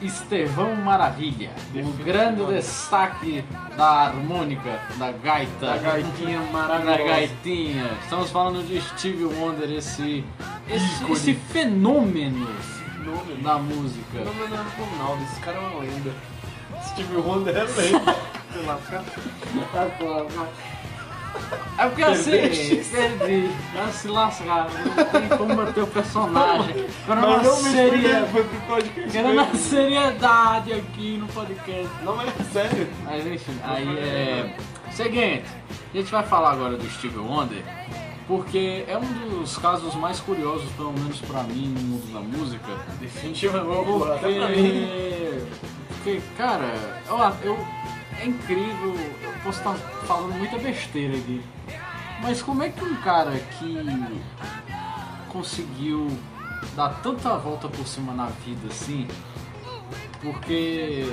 Estevão Maravilha. O grande destaque da harmônica, da gaita. Da gaitinha Da maravilhosa. gaitinha. Estamos falando de Steve Wonder, esse, esse, esse fenômeno Nome. da música. Não, mas não é Ronaldo, esse cara é uma lenda. Steve Wonder é lenda. Sei lá, cara. É porque assim, perdi. Vai se lascar. Não tem como bater o personagem. Mas não pro podcast. Quero uma mesmo. seriedade aqui no podcast. Não, é sério. Mas enfim, aí é. Seguinte, a gente vai falar agora do Steve Wonder, porque é um dos casos mais curiosos, pelo menos pra mim, no mundo da música. Definitivamente, porra, até pra mim. Porque, porque cara, eu, eu, é incrível, eu posso estar falando muita besteira aqui, mas como é que um cara que conseguiu dar tanta volta por cima na vida assim, Porque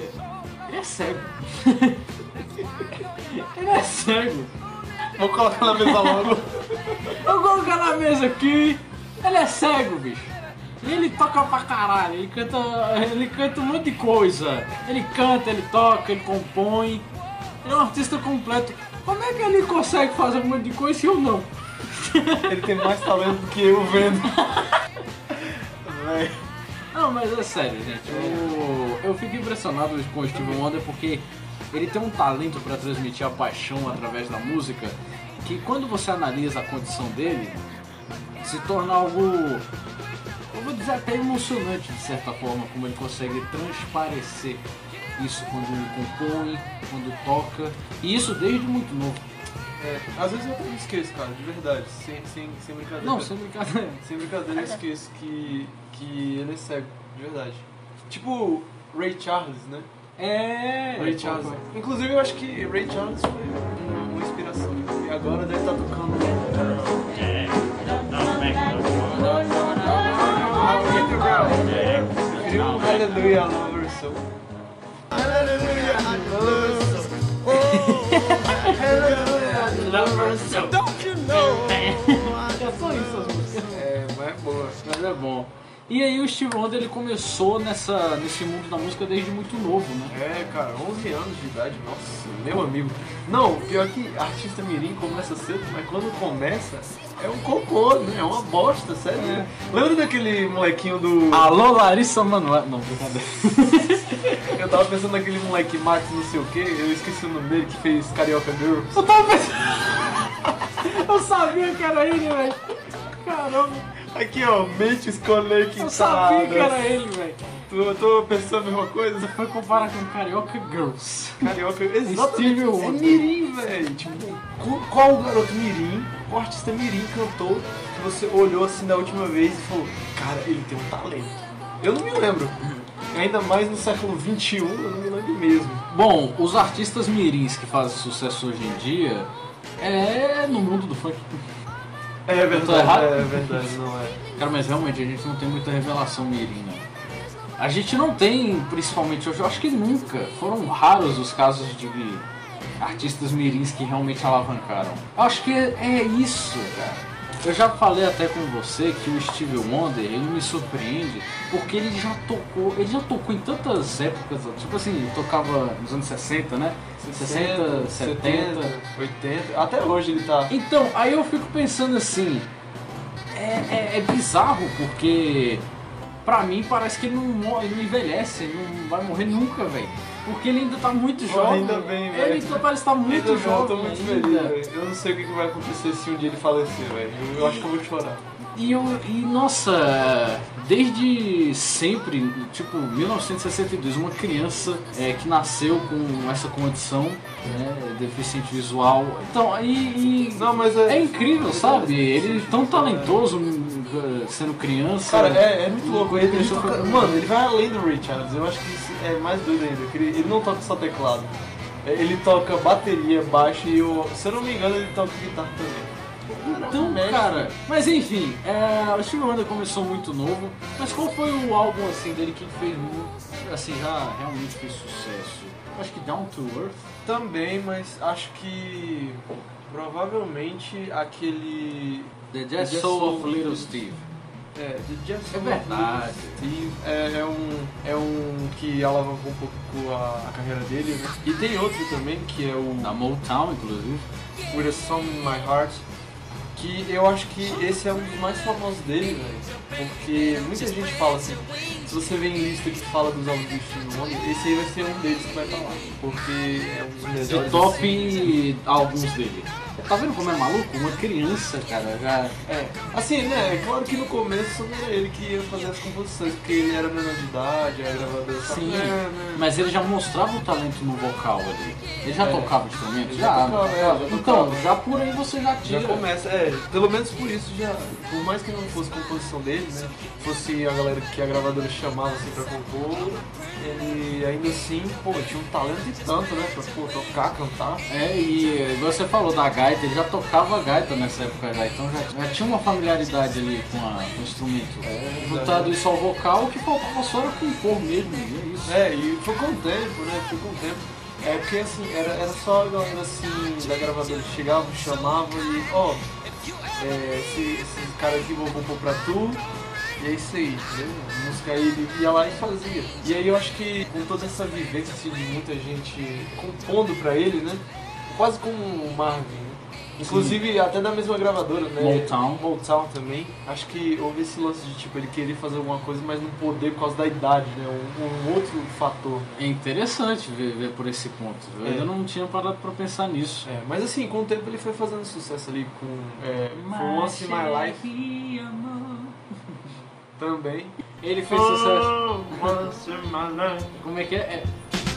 ele é cego. ele é cego. Vou colocar na mesa logo. Vou colocar na mesa aqui. Ele é cego, bicho. E ele toca pra caralho. Ele canta, ele canta um monte de coisa. Ele canta, ele toca, ele compõe. Ele é um artista completo. Como é que ele consegue fazer um monte de coisa e eu não? Ele tem mais talento do que eu vendo. Não, mas é sério, gente. Eu, eu fico impressionado com o Steve Wonder porque ele tem um talento pra transmitir a paixão através da música que quando você analisa a condição dele, se torna algo, eu vou dizer até emocionante de certa forma, como ele consegue transparecer isso quando compõe, quando toca, e isso desde muito novo. É, às vezes eu até me esqueço, cara, de verdade. Sem, sem, sem brincadeira. Não, sem brincadeira. Sem brincadeira, eu esqueço que, que ele é cego, de verdade. Tipo Ray Charles, né? É, Ray Charles. Inclusive, eu acho que Ray Charles foi uma, uma inspiração. E agora deve estar tocando. Um Hallelujah Lover Soul. Hallelujah Lover Soul. É só isso as músicas. É, mas é boa. Mas é bom. E aí o Steve Wonder ele começou nessa, nesse mundo da música desde muito novo, né? É, cara, 11 anos de idade, nossa, meu amigo. Não, pior que artista mirim começa cedo, mas quando começa é um cocô, né? É uma bosta, sério. Lembra daquele molequinho do... Alô Larissa Manoel. Não, brincadeira. Eu tava pensando naquele moleque Max não sei o que, eu esqueci o nome dele que fez Carioca Girl. Eu tava pensando. Eu sabia que era ele, velho. Caramba, Aqui, ó, mentes conectadas. eu sabia que era ele, velho. Eu tô pensando a mesma coisa. Foi comparar com Carioca Girls. Carioca, Steve exatamente. É mirim, velho. Tipo, qual- o garoto mirim, qual artista mirim cantou que você olhou assim da última vez e falou, cara, ele tem um talento. Eu não me lembro. Ainda mais no século XXI, eu não me lembro mesmo. Bom, os artistas mirins que fazem sucesso hoje em dia é no mundo do funk. É tô errado? é verdade, não é. Cara, mas realmente a gente não tem muita revelação mirim, não. A gente não tem, principalmente hoje, eu acho que nunca. Foram raros os casos de artistas mirins que realmente alavancaram. Eu acho que é isso, cara. Eu já falei até com você que o Steve Wonder, ele me surpreende porque ele já tocou, ele já tocou em tantas épocas, tipo assim, ele tocava nos anos 60, né? 60, 70. 80, até hoje ele tá. Então, aí eu fico pensando assim, é, é- é bizarro porque pra mim parece que ele não morre, ele não envelhece, ele não vai morrer nunca, velho. Porque ele ainda tá muito jovem. ainda bem, velho. Ele tá- parece estar tá muito Ainda não, eu tô jovem muito ainda. feliz, velho. Eu não sei o que vai acontecer se um dia ele falecer, velho. Eu, acho que eu vou chorar. E, eu, e nossa, desde sempre, tipo 1962, uma criança é, que nasceu com essa condição, né, deficiente visual. Então, aí. e- Não, mas é. É incrível, sabe? Ele é tão talentoso eh, sendo criança. Cara, é, é muito louco. Ele, ele mano, ele vai além do Ray Charles. Eu acho que é mais doido ainda. que Ele, ele não toca só teclado. É, Ele toca bateria, baixo e, eu, se eu não me engano, ele toca guitarra também. Então, cara, mas enfim, é, o Steve Wonder começou muito novo, mas qual foi o álbum assim dele que fez assim, já realmente fez sucesso? Acho que Down to Earth. Também, mas acho que provavelmente aquele. The Jazz Soul Soul of Little Steve. É, Jazz É verdade. Steve é, é um, é um que alavancou um pouco a, a carreira dele, né? E tem outro também que é o Da Motown, inclusive. With a Song in My Heart, que eu acho que esse é um dos mais famosos dele, velho. Porque muita gente fala assim, se você vê em lista que fala dos álbuns do Steve Wonder, esse aí vai ser um deles que vai estar lá. Porque é um dos melhores. Top álbuns dele. Tá vendo como é maluco? Uma criança, cara, já. É, assim, né? É claro que no começo era ele que ia fazer as composições, porque ele era menor de idade, a gravadora só- Sim, É, né? mas ele já mostrava o talento no vocal ali. Ele já É. tocava instrumento? Já tocava, é, já Então, já por aí você já tira. Já começa, é, pelo menos por isso já, por mais que não fosse composição dele, né, fosse a galera que a gravadora chamava assim pra compor, ele ainda assim, pô, tinha um talento e tanto, né, pra pô, tocar, cantar. É, e você falou da gaita gaita, ele já tocava gaita nessa época já, então já, já tinha uma familiaridade ali com, a, com o instrumento. É, Juntado isso ao vocal, o que faltava só era compor mesmo, e é isso. É, e foi com o tempo, né? Foi com o tempo. É porque assim, era, era só a galera assim, da gravadora chegava, chamava e, ó, é, esse, esse cara aqui vou compor pra tu. E é isso aí, entendeu? A música aí ele ia lá e fazia. E aí eu acho que com toda essa vivência assim, de muita gente compondo pra ele, né? Quase como o Marvin, Inclusive até da mesma gravadora, né? Motown. Motown também. Acho que houve esse lance de tipo, ele querer fazer alguma coisa, mas não poder por causa da idade, né? Um, um outro fator. É interessante ver, ver por esse ponto. Eu É. ainda não tinha parado pra pensar nisso. É, mas assim, com o tempo ele foi fazendo sucesso ali com é, For Once in My Life também. Ele fez sucesso. Once in My Life. Como é que é? é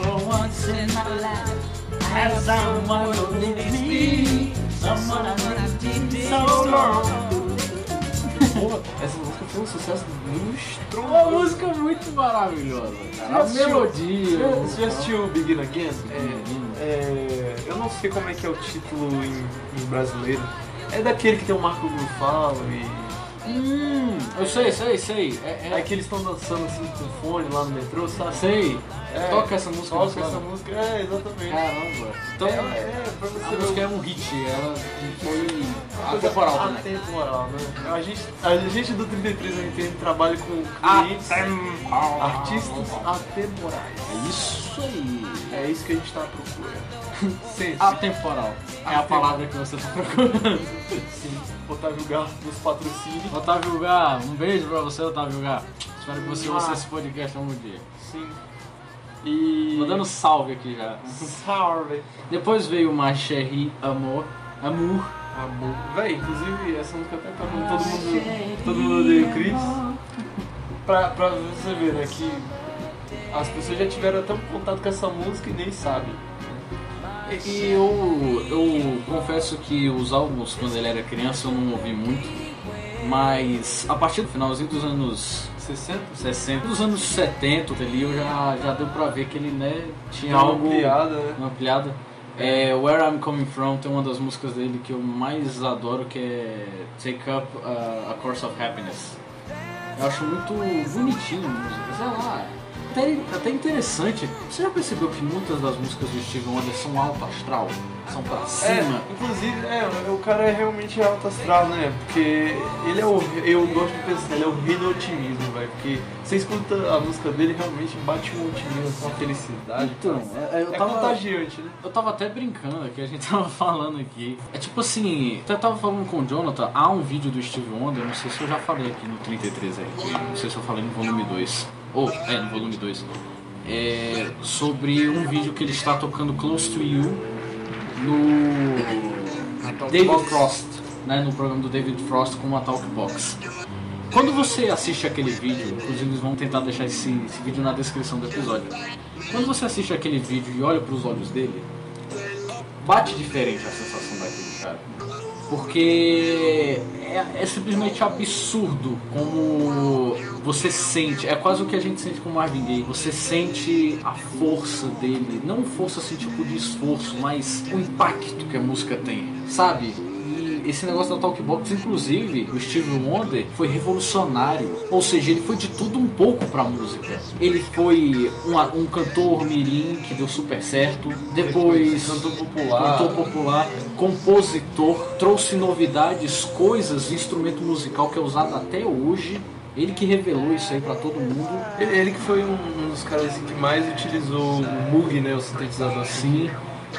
For once in my life, I had someone who needs me, someone I wanted so long. Pô, essa música foi um sucesso muito estrondoso. Uma música muito maravilhosa, cara. A melodia. Você já assistiu Begin Again? É, é, eu não sei como é que é o título em, em brasileiro. É daquele que tem o Marco Grufalo e. Hum, eu sei, sei, sei. É, É é, que eles estão dançando assim com fone lá no metrô, sabe? sei. É, Toca essa música. Toca no essa música, é, exatamente. Caramba. Então, é, é, pra você a ver música o- é um hit. Ela foi Coisa atemporal também. Atemporal, né? A gente, a gente do 33 MTN trabalha com Ah, clientes, artistas atemporais. É isso aí. É isso que a gente tá procurando. Sim, Atemporal. É a palavra que você tá procurando. sim. Otávio Garro nos patrocínios. Otávio Gá, um beijo pra você, Otávio Gá. Espero que você Ah. ouça esse podcast algum dia. Sim. E. Tô dando salve aqui já. salve. Depois veio uma Cherry Amor. Amour. Amor. Véi, inclusive essa música até tá com todo mundo. Todo mundo odeia o Chris. Pra, pra você ver, né, que as pessoas já tiveram tanto contato com essa música e nem sabem. E eu, eu confesso que os álbuns, quando ele era criança, eu não ouvi muito. Mas a partir do finalzinho dos anos 60? 60, dos anos 70 ali, eu já, já deu pra ver que ele né, tinha uma algo. ampliada, né? Uma ampliada. É, Where I'm Coming From tem uma das músicas dele que eu mais adoro, que é Take Up uh, a Course of Happiness. Eu acho muito bonitinho a música, sei lá. Até, até interessante. Você já percebeu que muitas das músicas do Steve Wonder são alto astral? São pra cima? É, inclusive, é, o cara é realmente alto astral, né? Porque ele é o. Eu gosto de pensar, ele é o rei do otimismo, velho. Porque você escuta a música dele realmente bate um otimismo, uma felicidade. Então, é, eu é tava- contagiante, né? Eu tava até brincando aqui, a gente tava falando aqui. É tipo assim, eu tava falando com o Jonathan, há um vídeo do Steve Wonder, não sei se eu já falei aqui no 33 aí, não sei se eu falei no volume 2. Ou, é, no volume 2. É, sobre um vídeo que ele está tocando Close to You no David Frost, né, no programa do David Frost com uma Talkbox. Quando você assiste aquele vídeo, inclusive eles vão tentar deixar esse, esse vídeo na descrição do episódio. Quando você assiste aquele vídeo e olha para os olhos dele, bate diferente a sensação. Porque é, é simplesmente absurdo como você sente, é quase o que a gente sente com Marvin Gaye. Você sente a força dele, não força assim tipo de esforço, mas o impacto que a música tem, sabe? Esse negócio da Talkbox, inclusive, o Steve Wonder foi revolucionário. Ou seja, ele foi de tudo um pouco pra música. Ele foi um, um cantor mirim que deu super certo. Depois, Cantor popular. cantor popular, compositor, trouxe novidades, coisas, instrumento musical que é usado até hoje. Ele que revelou isso aí pra todo mundo. Ele, ele que foi um, um dos caras assim, que mais utilizou o Moog, né? O sintetizador assim.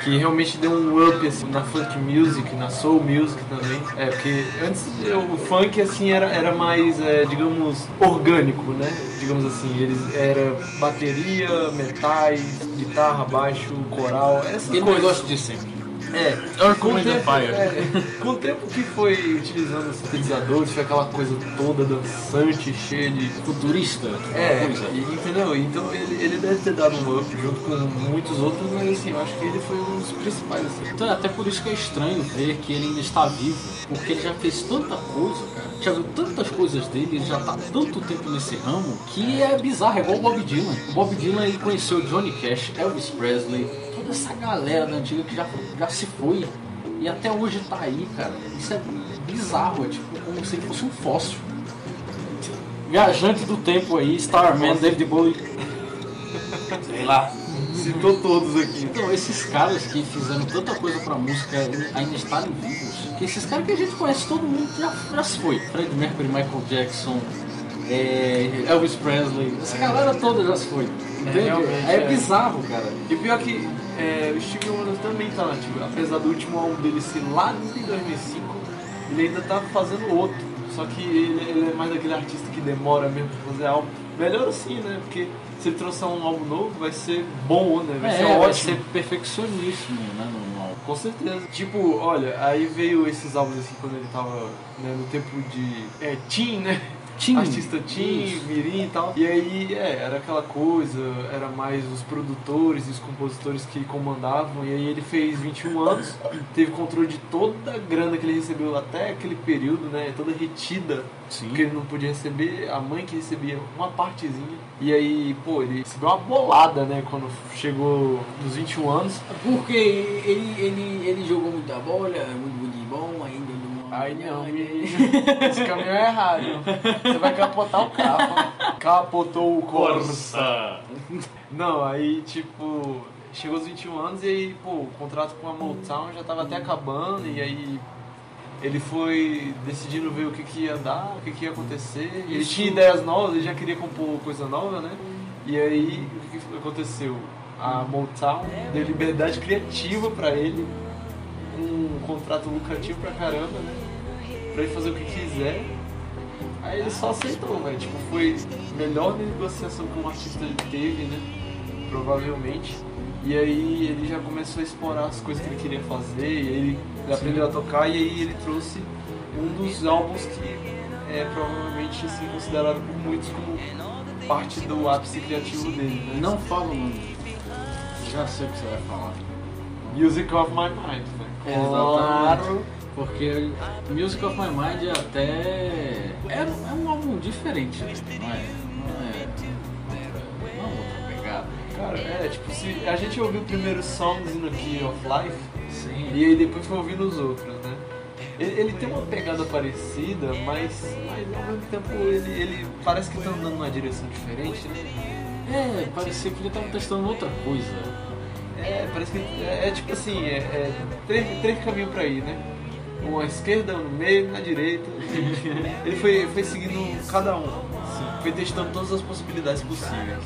Que realmente deu um up assim, na funk music, na soul music também. É, porque antes o funk assim era, era mais, é, digamos, orgânico, né? Digamos assim, eles era bateria, metais, guitarra, baixo, coral, essas Aquele coisas. negócio de sempre. É, Earth, com o tempo, é, com o tempo que foi utilizando os sintetizadores, foi aquela coisa toda dançante, cheia de Futurista. é, coisa. e- entendeu? Então ele, ele deve ter dado um up junto com muitos outros, mas assim, eu acho que ele foi um dos principais, assim. Então é até por isso que é estranho ver que ele ainda está vivo, porque ele já fez tanta coisa, cara. Já viu tantas coisas dele, ele já tá há tanto tempo nesse ramo, que é bizarro, é igual o Bob Dylan. O Bob Dylan ele conheceu Johnny Cash, Elvis Presley, toda essa galera da antiga que já, já se foi. E até hoje tá aí, cara. Isso é bizarro, é tipo como se fosse um fóssil. Viajante do tempo aí, Starman, David Bowie. Sei lá. Citou todos aqui. Então, esses caras que fizeram tanta coisa pra música ainda estarem vivos. Que esses caras que a gente conhece, todo mundo já, já se foi. Fred Mercury, Michael Jackson, é, Elvis Presley. Essa galera toda já se foi. Entende? realmente, É, é. bizarro, cara. E pior que é, o Steve Wonder também tá nativo. Apesar do último álbum dele ser lá em 2005, ele ainda tá fazendo outro. Só que ele, ele é mais daquele artista que demora mesmo pra fazer álbum. Melhor assim, né? Porque se ele trouxer um álbum novo, vai ser bom, né? Vai É, ser vai ótimo. ser perfeccionismo, né? No álbum. Com certeza. Tipo, olha, aí veio esses álbuns assim quando ele tava né, no tempo de. É, teen, né? Artista Isso. mirim e tal. E aí, é, era aquela coisa, era mais os produtores e os compositores que comandavam. E aí ele fez 21 anos, teve controle de toda a grana que ele recebeu até aquele período, né? Toda retida. Sim. Porque ele não podia receber, a mãe que recebia uma partezinha. E aí, pô, ele recebeu uma bolada, né? Quando chegou nos 21 anos. Porque ele, ele, ele jogou muita bola, muito, ainda não. Ai não, menino. Esse caminhão é errado. Você vai capotar o carro. Capotou o Corsa. Não, aí tipo. Chegou aos 21 anos e aí, pô, o contrato com a Motown já tava até acabando e aí ele foi decidindo ver o que, que ia dar, o que, que ia acontecer. Ele tinha ideias novas, ele já queria compor coisa nova, né? E aí o que, que aconteceu? A Motown deu liberdade criativa pra ele, um contrato lucrativo pra caramba, né? Pra ele fazer o que quiser. Aí ele só aceitou, velho. Tipo, foi a melhor negociação que um artista teve, né? Provavelmente. E aí ele já começou a explorar as coisas que ele queria fazer, e ele, ele aprendeu a tocar e aí ele trouxe um dos álbuns que é provavelmente assim, considerado por muitos como parte do ápice criativo dele, né? Não fala o nome. Já sei o que você vai falar. Music of My Mind, né? Exatamente. Porque Music of My Mind é até. É, é um álbum diferente, né? não é? Não é. Não é outra pegada. Cara, é, tipo, se a gente ouviu primeiro Songs in the Key of Life, Sim. e aí depois foi ouvindo os outros, né? Ele, ele tem uma pegada parecida, mas, mas ao mesmo tempo ele, ele parece que tá andando numa direção diferente, né? É, parecia que ele tava testando outra coisa. É, parece que é, é tipo assim, é, é três, três caminhos pra ir, né? Um à esquerda, um no meio, na direita. Ele foi, foi seguindo cada um. Foi testando todas as possibilidades possíveis.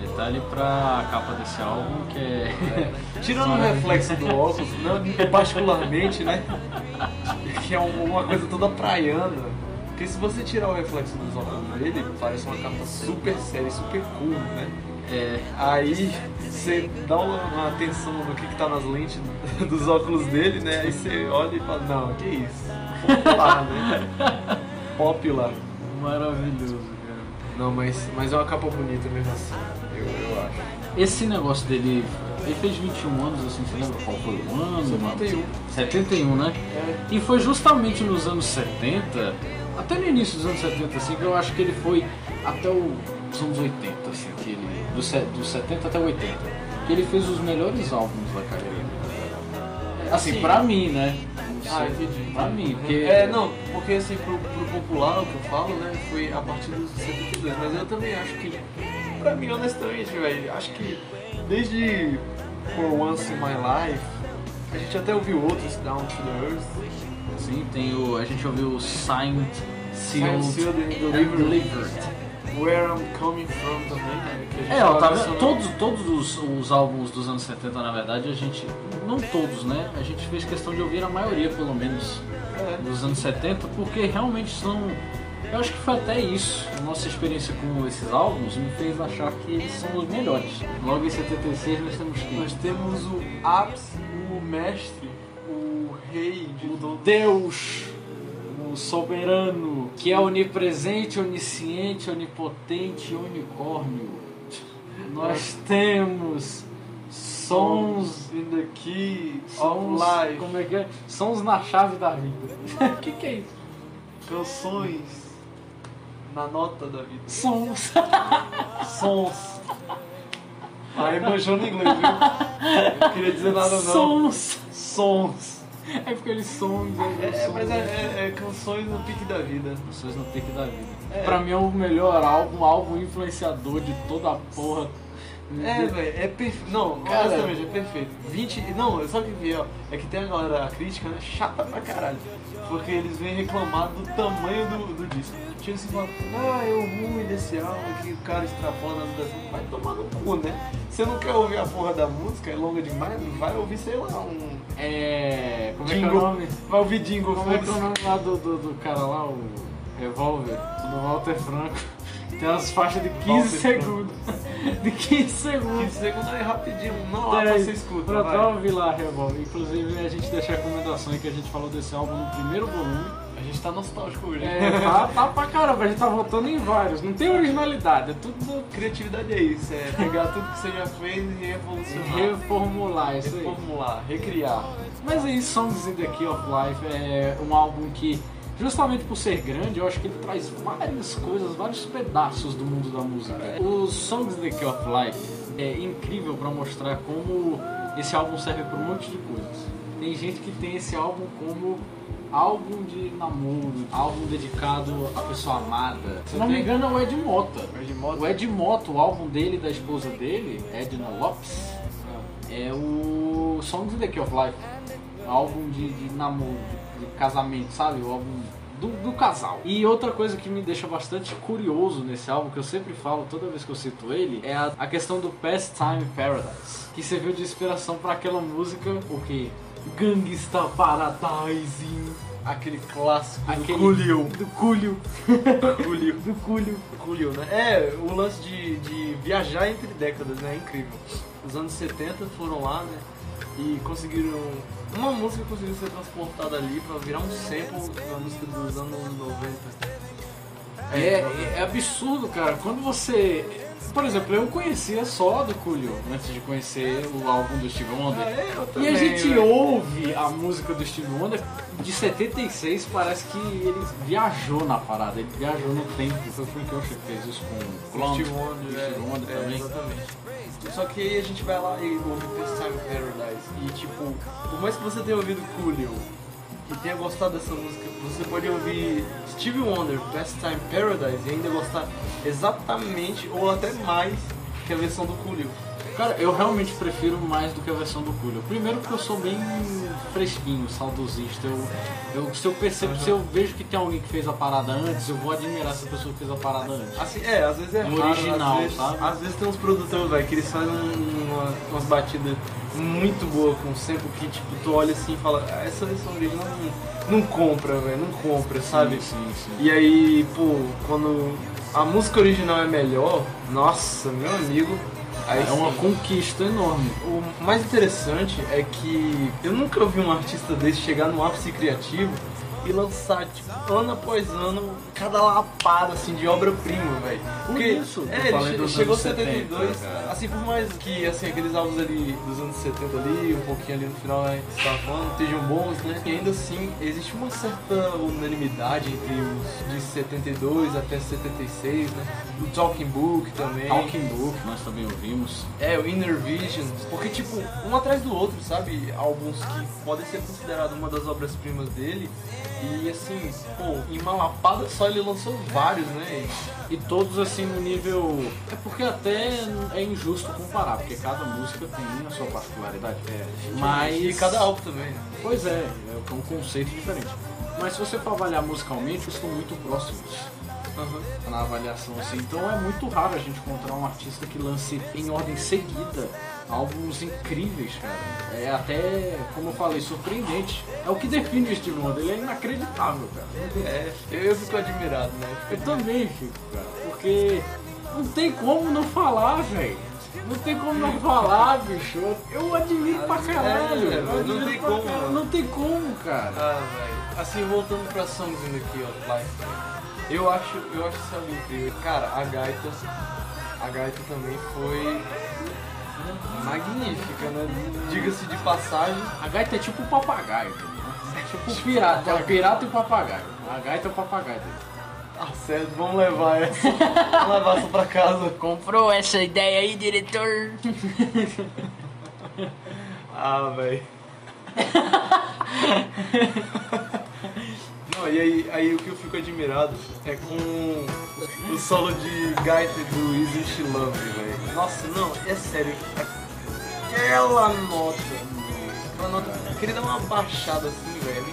Detalhe pra capa desse álbum que é. Tirando o reflexo do óculos, não, particularmente, né? Que é um- uma coisa toda praiana. Porque se você tirar o reflexo dos óculos dele, parece uma capa super séria, super cool, né? É Aí você dá uma, atenção no que, que tá nas lentes dos óculos dele, né? Aí você olha e fala, não, que isso? Popular, né? Popular. maravilhoso, cara. Não, mas, mas é uma capa bonita mesmo assim, eu, eu acho. Esse negócio dele. Ele fez 21 anos, assim, você lembra qual foi o ano? 71. 71, né? É. E foi justamente nos anos 70, até no início dos anos 70, assim, que eu acho que ele foi até o- os anos 80, assim, que ele, do, se- dos 70 até 80, que ele fez os melhores álbuns da carreira dele. Assim, Sim. pra mim, né? Ah, entendi. Pra mim, porque... É, não, porque assim, pro, pro popular, o que eu falo, né, foi a partir dos 72, mas eu também acho que, pra mim, honestamente, velho, acho que desde For Once in My Life, a gente até ouviu outros, Down to the Earth, Sim, tem o... A gente ouviu o Signed, Sealed, Signed, Sealed and and Delivered. Where I'm Coming From também, né, É, tá vendo? mencionando. Todos, todos os, os álbuns dos anos 70, na verdade, a gente. Não todos, né? A gente fez questão de ouvir a maioria, pelo menos, É. dos anos 70, porque realmente são. Eu acho que foi até isso. A nossa experiência com esses álbuns me fez achar que eles são os melhores. Logo em 76 nós temos que. Nós temos o ápice, o mestre, o rei de todo Deus, o soberano, que é onipresente, onisciente, onipotente, unicórnio. Nós temos sons in the key of Sons, life. como é que é? Sons na chave da vida. O que, que é isso? Canções na nota da vida. Sons. Sons. Aí manjou no inglês, viu? Não queria dizer nada não. Sons. Sons. É porque eles songs, é, É, mas é, é- é canções no pique da vida. Pessoas no pique da vida. É. Pra mim é o melhor álbum, álbum influenciador de toda a porra. É, velho, é perfeito. Não, Cara. honestamente, é perfeito. 20. Não, só que vi, ó. É que tem a galera a crítica, né? Chata pra caralho. Porque eles vêm reclamar do tamanho do, do disco. Chega assim e fala, ah, é o ruim desse álbum que o cara extrapola nas das. Vai tomar no cu, né? Você não quer ouvir a porra da música, é longa demais, vai ouvir, sei lá, um. É. Como é que é o nome? Vai ouvir jingle, Como é que é o nome lá do, do, do cara lá, o Revolver, do Walter Franco? Tem umas faixas de 15 Walter segundos. de 15 segundos. 15 segundos aí rapidinho, não lá Peraí, você escuta. Pra vai. ouvir lá, Revolver. Inclusive a gente deixa a recomendação aí que a gente falou desse álbum no primeiro volume. A gente tá nostálgico hoje. É, tá, tá pra caramba, a gente tá voltando em vários. Não tem originalidade, é tudo Criatividade é isso, é pegar tudo que você já fez e revolucionar. reformular isso aí. Reformular, recriar. Mas aí, Songs in the Key of Life é um álbum que, justamente por ser grande, eu acho que ele traz várias coisas, vários pedaços do mundo da música. O Songs in the Key of Life é incrível pra mostrar como esse álbum serve pra um monte de coisas. Tem gente que tem esse álbum como álbum de namoro, álbum dedicado à pessoa amada. Se não me engano, é o Ed Mota. Ed Mota. O Ed Mota, o álbum dele e da esposa dele, Edna Lopes, é o Songs the Key of Life. Álbum de, de namoro, de, de casamento, sabe? O álbum do, do casal. E outra coisa que me deixa bastante curioso nesse álbum, que eu sempre falo toda vez que eu cito ele, é a, a questão do Pastime Paradise. Que serviu de inspiração para aquela música, o que? Gangsta Paradise. Aquele clássico Aquele- do Coolio. Do Coolio. Coolio. Do Coolio. Coolio, né? É, o lance de, de viajar entre décadas, né? É incrível. Os anos 70 foram lá, né? E conseguiram... Uma música conseguiu ser transportada ali pra virar um sample da música dos anos 90. É, é absurdo, cara. Quando você. Por exemplo, eu conhecia só do Coolio antes de conhecer o álbum do Steve Wonder. Ah, é? Eu E a também, gente velho. ouve a música do Steve Wonder de 76, parece que ele viajou na parada, ele viajou no tempo. Foi o que fez isso com o Blonde, Steve Wonder, é, Steve Wonder é, também. Exatamente. Só que aí a gente vai lá e ouve Pastime Paradise. E tipo, por mais que você tenha ouvido Coolio e tenha gostado dessa música, você pode ouvir Stevie Wonder, Pastime Paradise e ainda gostar exatamente ou até mais que a versão do Coolio. Cara, eu realmente prefiro mais do que a versão do Coolio. Primeiro porque eu sou bem fresquinho, saudosista. Eu, eu, se eu percebo, se eu vejo que tem alguém que fez a parada antes, eu vou admirar essa pessoa que fez a parada antes. Assim, é, às vezes é No raro, original, às vezes, sabe? Às vezes tem uns produtores, velho, que eles fazem um, uma- umas batidas muito boas com sample que, tipo, tu olha assim e fala, ah, essa versão original não, não compra, velho, não compra, sabe? Sim, sim. E aí, pô, quando a música original é melhor, nossa, meu amigo, aí É uma sim. conquista enorme. O mais interessante é que eu nunca vi um artista desse chegar no ápice criativo e lançar, tipo, ano após ano, cada lapada, assim, de obra-prima, velho. Porque, isso, é, eu ele che- chegou em anos 72, 70, cara. assim, por mais que, assim, aqueles álbuns ali dos anos 70 ali, um pouquinho ali no final, né, que você tava falando, estejam bons, né, e ainda assim, existe uma certa unanimidade entre os de 72 até 76, né, o Talking Book também. Talking Book, nós também ouvimos. É, o Inner Vision, porque tipo, um atrás do outro, sabe? Álbuns que podem ser considerados uma das obras-primas dele. E assim, pô, em uma lapada só ele lançou vários, né? E todos assim no nível. É porque até é injusto comparar, porque cada música tem a sua particularidade. É. Mas. E cada álbum também, né? Pois é, é um conceito diferente. Mas se você for avaliar musicalmente, eles estão muito próximos na avaliação assim. Então é muito raro a gente encontrar um artista que lance em ordem seguida álbuns incríveis, cara. É até, como eu falei, surpreendente. É o que define o Steve Wonder, ele é inacreditável, cara. É, eu, fico admirado, né? Eu também fico, cara. Porque não tem como não falar, velho. Não tem como não falar, bicho. Eu admiro pra caralho. É, eu não tem como, caralho. mano. Não tem como, cara. Ah, velho. Assim, voltando pra Key of Life, eu acho, eu acho esse álbum incrível. Cara, a gaita, a gaita também foi magnífica, né? Diga-se de passagem. A gaita é tipo o papagaio, entendeu? É tipo o pirata. É o pirata e o papagaio. A gaita é o papagaio dele. Tá certo, vamos levar essa. vamos levar essa pra casa. Comprou essa ideia aí, diretor? Ah, velho. Não, e aí, aí o que eu fico admirado é com o solo de gaita do She Lovely, velho. Nossa, não, é sério. Aquela nota, aquela nota, eu queria dar uma baixada assim, velho.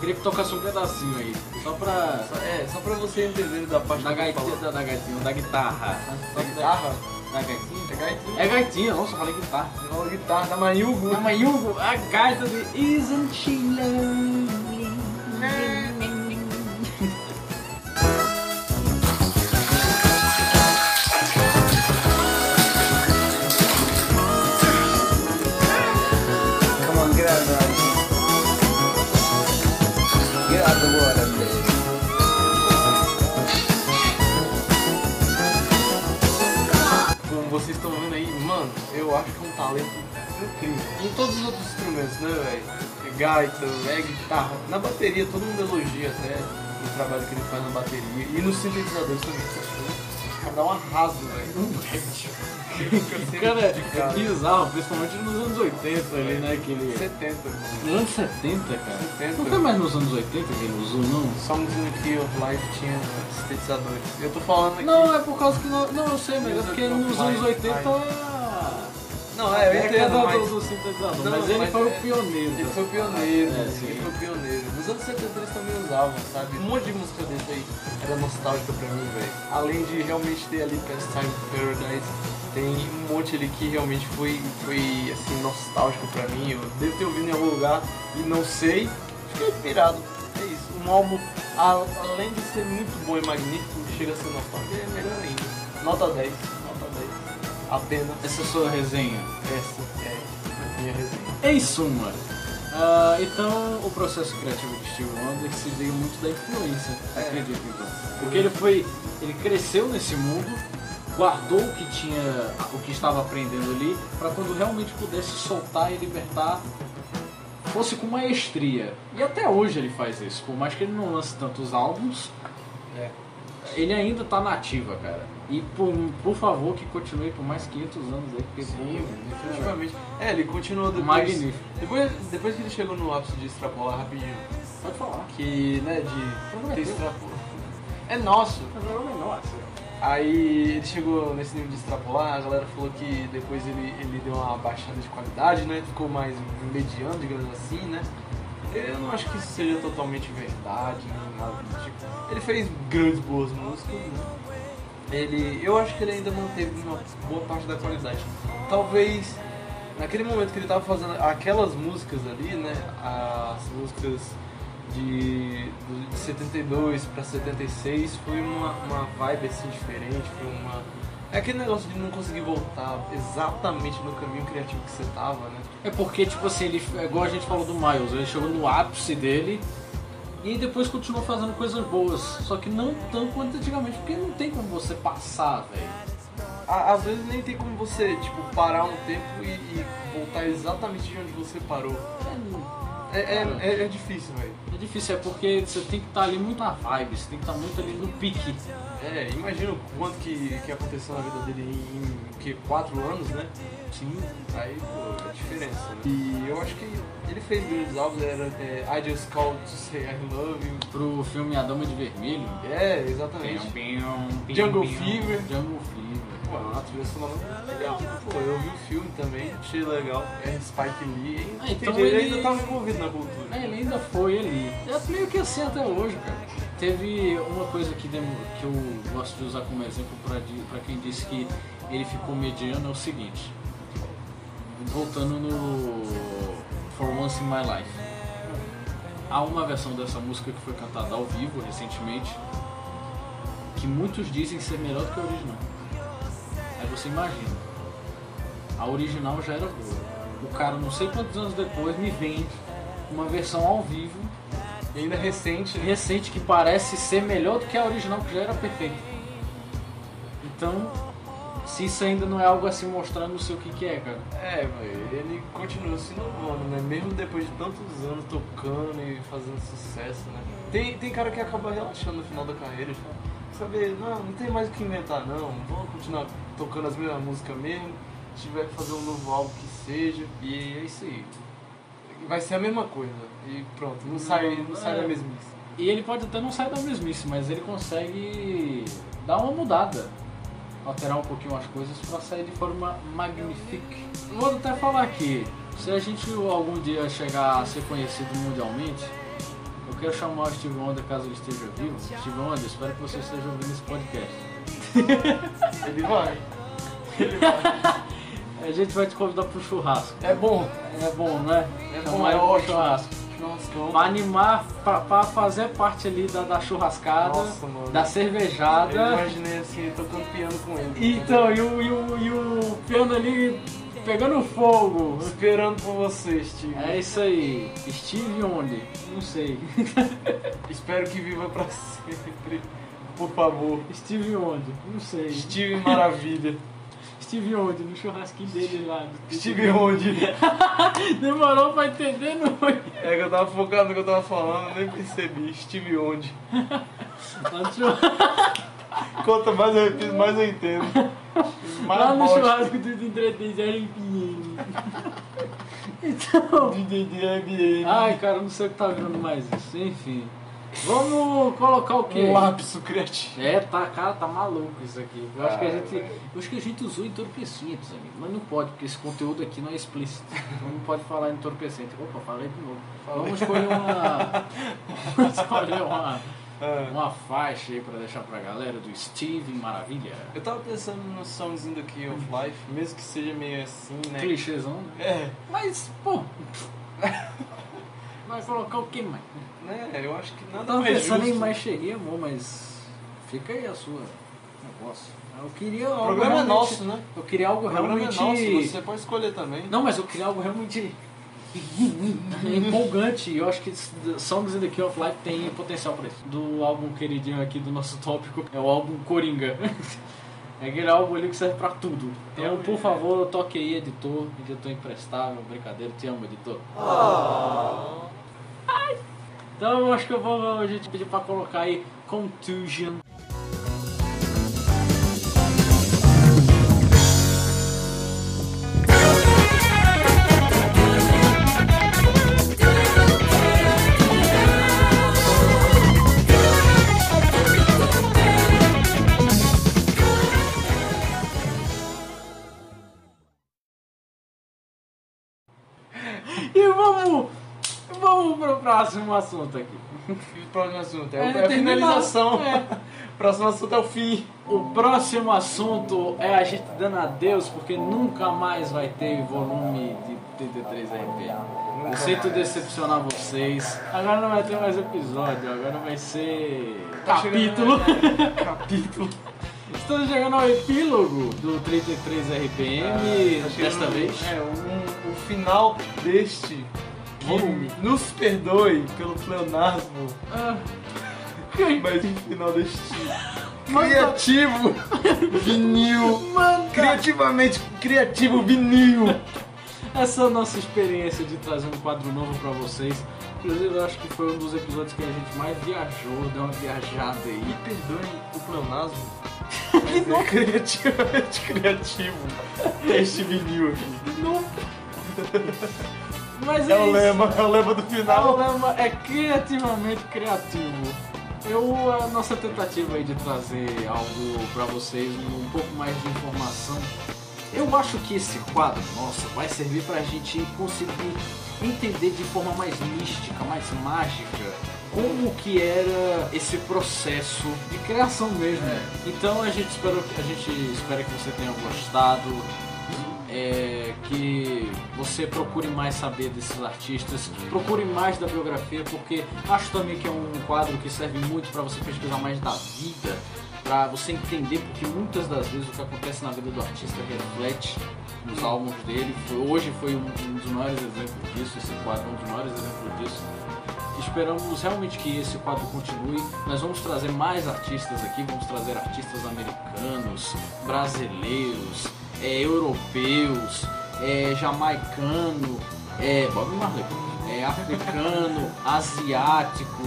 Queria que tocasse um pedacinho aí. Só pra. Só- É, só pra você entender da parte Da eu gaitinha, da, da gaitinha, da guitarra. Da guitarra? Da gaitinha? É gaitinha? É gaitinha, nossa, eu falei guitarra. Não, guitarra, da Mayugo. A Mayugo, a gaita de Isn't She Lovely? Vocês estão vendo aí, mano, eu acho que é um talento incrível. Em todos os outros instrumentos, né, velho? Gaita, é guitarra. Na bateria, todo mundo elogia até o trabalho que ele faz na bateria. E nos sintetizadores também. O cara dá um arraso, velho. Cara, é bizarro, principalmente nos anos 80 ali, né? Aquele... 70. Nos anos 70, cara. 70. Não foi mais nos anos 80 que ele usou, não? Songs in the Key of Life tinha sintetizadores. Eu tô falando aqui. Não, é por causa que... Não, não eu sei, mas é porque nos anos 80... Não, é, eu É entendo, mas... do, do sintetizador, Não, mas ele mas foi é- o pioneiro. Ele foi o pioneiro, É, sim. ele foi o pioneiro. Nos anos 70 eles também usavam, sabe? Um monte de música desse aí era nostálgica pra mim, velho. Além de realmente ter ali Pastime Paradise, tem um monte ali que realmente foi, foi assim, nostálgico pra mim. Eu devo ter ouvido em algum lugar e não sei. Fiquei inspirado. É isso. Um álbum, além de ser muito bom e magnífico, chega a ser nostálgico. É melhor ainda. Nota 10. Nota 10. Apenas Essa é a sua resenha. essa é a minha resenha. Em suma, ah, então o processo criativo de Steve Wonder se veio muito da influência, acredito então. Porque ele foi, ele cresceu nesse mundo, guardou o que tinha, o que estava aprendendo ali, para quando realmente pudesse soltar e libertar, fosse com maestria. E até hoje ele faz isso, por mais que ele não lance tantos álbuns, É. ele ainda tá nativa, cara. E por, por favor que continue por mais 500 anos aí, porque Sim, pô, definitivamente. É, ele continuou depois. Magnífico. Depois, depois que ele chegou no ápice de extrapolar rapidinho. Pode falar. Que, né, de ter extrapolar. É nosso. Nossa. Aí ele chegou nesse nível de extrapolar, a galera falou que depois ele, ele deu uma baixada de qualidade, né? Ficou mais mediano, digamos assim, né? Eu não acho que isso seja totalmente verdade, nem nada do tipo. Ele fez grandes boas músicas, né? Ele, eu acho que ele ainda manteve uma boa parte da qualidade. Talvez naquele momento que ele tava fazendo aquelas músicas ali, né? As músicas de, de 72 para 76 foi uma, uma vibe assim diferente, foi uma. É aquele negócio de não conseguir voltar exatamente no caminho criativo que você tava, né? É porque, tipo assim, ele, é igual a gente falou do Miles, ele chegou no ápice dele e depois continuou fazendo coisas boas. Só que não tanto quanto antigamente, porque não tem como você passar, velho. Às vezes nem tem como você, tipo, parar um tempo e, e voltar exatamente de onde você parou. É, é, é, é difícil, velho. É difícil, é porque você tem que estar ali muito na vibe, você tem que estar muito ali no pique. É, imagina o quanto que, que aconteceu na vida dele em, em que, quatro anos, né? Sim. Aí, pô, é a diferença, né? E eu acho que ele fez grandes álbuns, era é, I Just Called to Say I Love You. Pro filme A Dama de Vermelho. É, exatamente. Jungle Jungle Fever. Jungle Fever. Pô, a trilha sonora legal. Pô, eu vi o filme também, achei legal. É Spike Lee. Ah, então Entendi, ele ele- ainda tava envolvido na cultura. É, ele ainda foi ali. É meio que assim até hoje, cara. Teve uma coisa que, que eu gosto de usar como exemplo pra quem disse que ele ficou mediano é o seguinte. Voltando no For Once in My Life. Há uma versão dessa música que foi cantada ao vivo recentemente que muitos dizem ser melhor do que a original. Aí você imagina. A original já era boa. O cara, não sei quantos anos depois, me vende uma versão ao vivo, E ainda recente, né? recente, que parece ser melhor do que a original, que já era perfeita. Então, se isso ainda não é algo assim mostrando, não sei o que, que é, cara. É, velho, ele continua se inovando, né? Mesmo depois de tantos anos tocando e fazendo sucesso, né? Tem, tem cara que acaba relaxando no final da carreira, já. Saber, não, não tem mais o que inventar, não. Vamos continuar tocando as mesmas músicas mesmo. Se tiver que fazer um novo álbum que seja. E é isso aí. vai ser a mesma coisa. E pronto, não sai, não sai É. da mesmice. E ele pode até não sair da mesmice, mas ele consegue dar uma mudada. Alterar um pouquinho as coisas pra sair de forma magnifique. Vou até falar aqui, se a gente algum dia chegar a ser conhecido mundialmente, quero chamar o Steve Wonder caso ele esteja vivo. Steve Wonder, espero que você esteja ouvindo esse podcast. Ele vai. A gente vai te convidar pro churrasco. É bom. É bom, né? É Chamar bom, ele é ótimo. churrasco. Churrascão. Pra animar, pra, pra fazer parte ali da, da churrascada, Nossa, da Eu cervejada. imaginei assim, tocando piano com ele. Então, e o, e, o, e o piano ali pegando fogo. Esperando por você, Steve. É isso aí. Steve onde? Não sei. Espero que viva pra sempre. Por favor. Steve onde? Não sei. Steve Maravilha. Steve onde? No churrasquinho dele lá. Steve onde? Demorou pra entender, não foi? É que eu tava focado no que eu tava falando, nem percebi. Steve onde? Quanto mais eu repito, mais eu entendo. Mais lá no bosta. churrasco do Entretenido RPM. Então. De DDMN. Ai, cara, eu não sei o que tá virando mais isso. Enfim. Vamos colocar o quê? Um lapso criativo. É, tá, cara, tá maluco isso aqui. Eu acho que a gente. Eu acho que a gente usou entorpecentes, amigo. Mas não pode, porque esse conteúdo aqui não é explícito. Então não pode falar entorpecente. Opa, falei de novo. Vamos escolher uma. Vamos escolher uma. Ah. Uma faixa aí pra deixar pra galera do Steve Maravilha. Eu tava pensando no Songs in the Key of Life, mesmo que seja meio assim, né? Clichêzão. É, Mas, pô. Vai colocar o que mais? né? Eu acho que nada Tava mais pensando em justo. mais cheguei, amor, mas. Fica aí a sua negócio. Eu queria O algo programa é realmente- nosso, né? Eu queria algo O programa realmente. é nosso, você pode escolher também. Não, mas eu queria algo realmente empolgante. E eu acho que Songs in the Key of Life tem potencial pra isso. Do álbum queridinho aqui do nosso tópico é o álbum Coringa. É aquele álbum ali que serve pra tudo. Então, por favor, toque aí, editor. Editor imprestável, brincadeira. Te amo, editor. Ai. Então, eu acho que eu vou a gente pedir pra colocar aí Contusion. Vamos pro próximo assunto aqui. O próximo assunto é, É, é a finalização. É. O próximo assunto é o fim. O próximo assunto é a gente dando adeus, porque nunca mais vai ter volume de 33 RPA. Eu sinto decepcionar vocês. Agora não vai ter mais episódio, agora vai ser Tá capítulo. Capítulo. Estamos chegando ao epílogo do 33 RPM chegando- desta vez. É, um, o final deste Volume. Nos perdoe pelo pleonasmo, Ah, mas o final deste criativo vinil. Manda- Criativamente criativo vinil. Essa é a nossa experiência de trazer um quadro novo pra vocês. Inclusive, eu acho que foi um dos episódios que a gente mais viajou, deu uma viajada aí. Me perdoem o pleonasmo. Mas é criativamente criativo. Este vinil aqui. Não. Mas É o isso. lema, é o lema do O final. lema é criativamente criativo. Eu, a nossa tentativa aí de trazer algo pra vocês, um pouco mais de informação. Eu acho que esse quadro, nossa, vai servir pra gente conseguir entender de forma mais mística, mais mágica, como que era esse processo de criação mesmo. Então a gente espera, a gente espera que você tenha gostado, é, que você procure mais saber desses artistas, procure mais da biografia, porque acho também que é um quadro que serve muito para você pesquisar mais da vida, para você entender, porque muitas das vezes o que acontece na vida do artista reflete nos álbuns dele. Hoje foi um, um dos maiores exemplos disso, esse quadro é um dos maiores exemplos disso. Esperamos realmente que esse quadro continue. Nós vamos trazer mais artistas aqui, vamos trazer artistas americanos, brasileiros, é, europeus, é, jamaicano, é, Bob Marley, é, africano, asiático,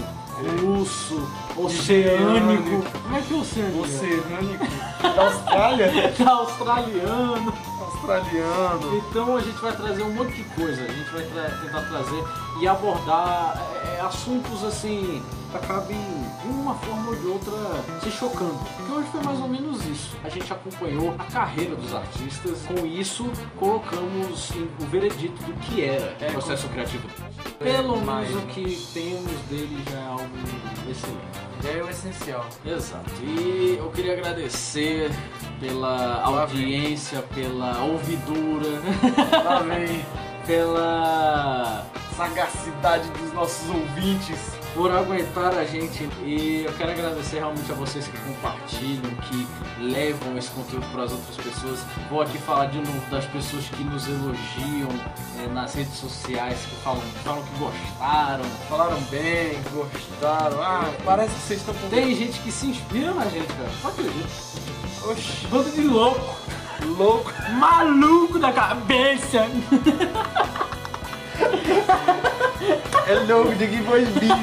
russo, oceânico. Como é que é oceânico? Oceânico. Da Austrália. australiano. Australiano. Então a gente vai trazer um monte de coisa. A gente vai tra- tentar trazer e abordar é, assuntos assim que acabem de uma forma ou de outra se chocando. Porque hoje foi mais ou menos isso. A gente acompanhou a carreira dos artistas. Com isso, colocamos o veredito do que era o processo criativo. Pelo menos o que temos dele já é algo excelente. É o essencial. Exato. E eu queria agradecer pela audiência, pela ouvidura, pela sagacidade dos nossos ouvintes. por aguentar a gente e eu quero agradecer realmente a vocês que compartilham, que levam esse conteúdo para as outras pessoas. Vou aqui falar de novo das pessoas que nos elogiam eh, nas redes sociais, que falam, falam que gostaram. Falaram bem, gostaram. Ah, parece que vocês estão com. Tem gente que se inspira na gente, cara. Não acredito. Oxi, Bando de louco, louco. maluco da cabeça. É louco, tem que ir pros vídeos.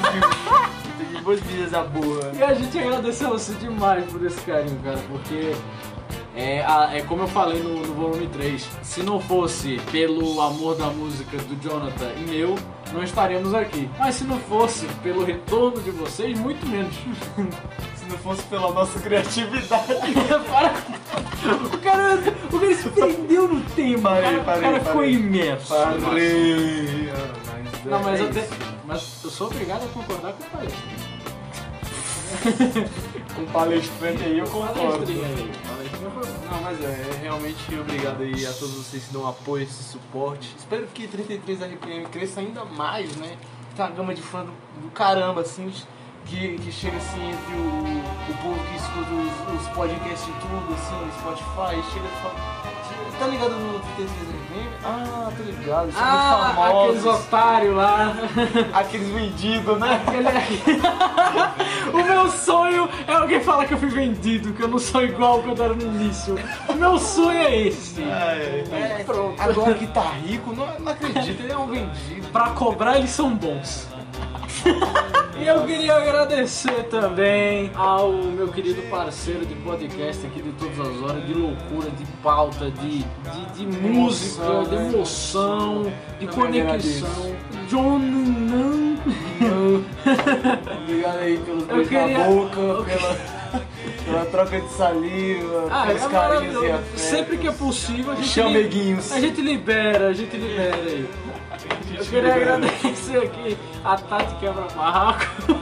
Tem que pros vídeos da boa. E a gente agradeceu você demais por esse carinho, cara, porque é, é como eu falei no, no volume 3, se não fosse pelo amor da música do Jonathan e meu, não estaríamos aqui. Mas se não fosse pelo retorno de vocês, muito menos. Se não fosse pela nossa criatividade. Para. O cara, o cara se prendeu no tema, Parei, cara, parei, o cara ficou parei. imerso. Parei. Mas Não, mas é eu, te- mas eu sou obrigado a concordar com o palestra. Com palestrante aí eu concordo. Não, mas é, é realmente obrigado aí a todos vocês que dão apoio, esse suporte. Espero que 33 RPM cresça ainda mais, né? Tem uma gama de fã do, do caramba, assim, que, que chega assim entre o, o povo que escuta os, os podcasts e tudo, assim, Spotify, chega e fala. Tá ligado no 33 RPM? Ah, tô ligado, são Ah, muito aqueles famosos. otários lá. Aqueles vendidos, né? o meu sonho é alguém falar que eu fui vendido, que eu não sou igual quando era no início. O meu sonho é esse. É, agora que tá rico, não, não acredito, ele é um vendido. Pra cobrar, eles são bons. E eu queria agradecer também ao meu querido parceiro de podcast aqui de todas as horas, de loucura, de pauta, de, de, de música, Emoção, de né? emoção, de Também conexão. John não. Obrigado aí pelos beijos queria- na boca, pela, pela troca de saliva, Ah, pelos é carinhos e afetos. Sempre que é possível, a gente, li- a gente libera, a gente libera aí. Eu queria agradecer aqui a Tati Quebra Barraco.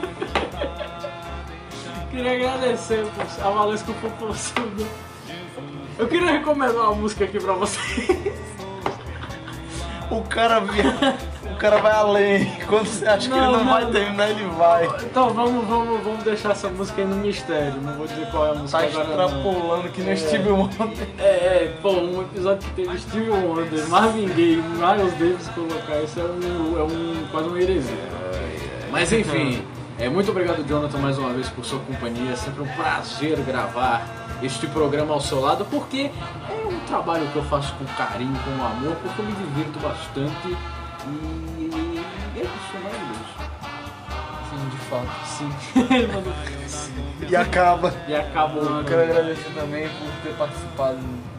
queria agradecer a Valesca Popoçudo. Eu queria recomendar uma música aqui pra vocês. O cara, via- o cara vai além. Quando você acha que Não, ele não, não. vai terminar, ele vai. Então vamos, vamos, vamos deixar essa música aí no mistério. Não vou dizer qual é a música Tá agora. não. extrapolando que nem Steve Wonder. É, é, pô, um episódio que teve Steve Wonder, Marvin Gaye, Miles Davis colocar isso é um, é um quase uma heresia. Mas enfim, é, muito obrigado Jonathan mais uma vez por sua companhia, é sempre um prazer gravar este programa ao seu lado, porque é um trabalho que eu faço com carinho, com amor, porque eu me divirto bastante e é isso, é maravilhoso. Sim, de fato. Sim. Ele mandou- E acaba. e acabou. Eu quero agradecer também por ter participado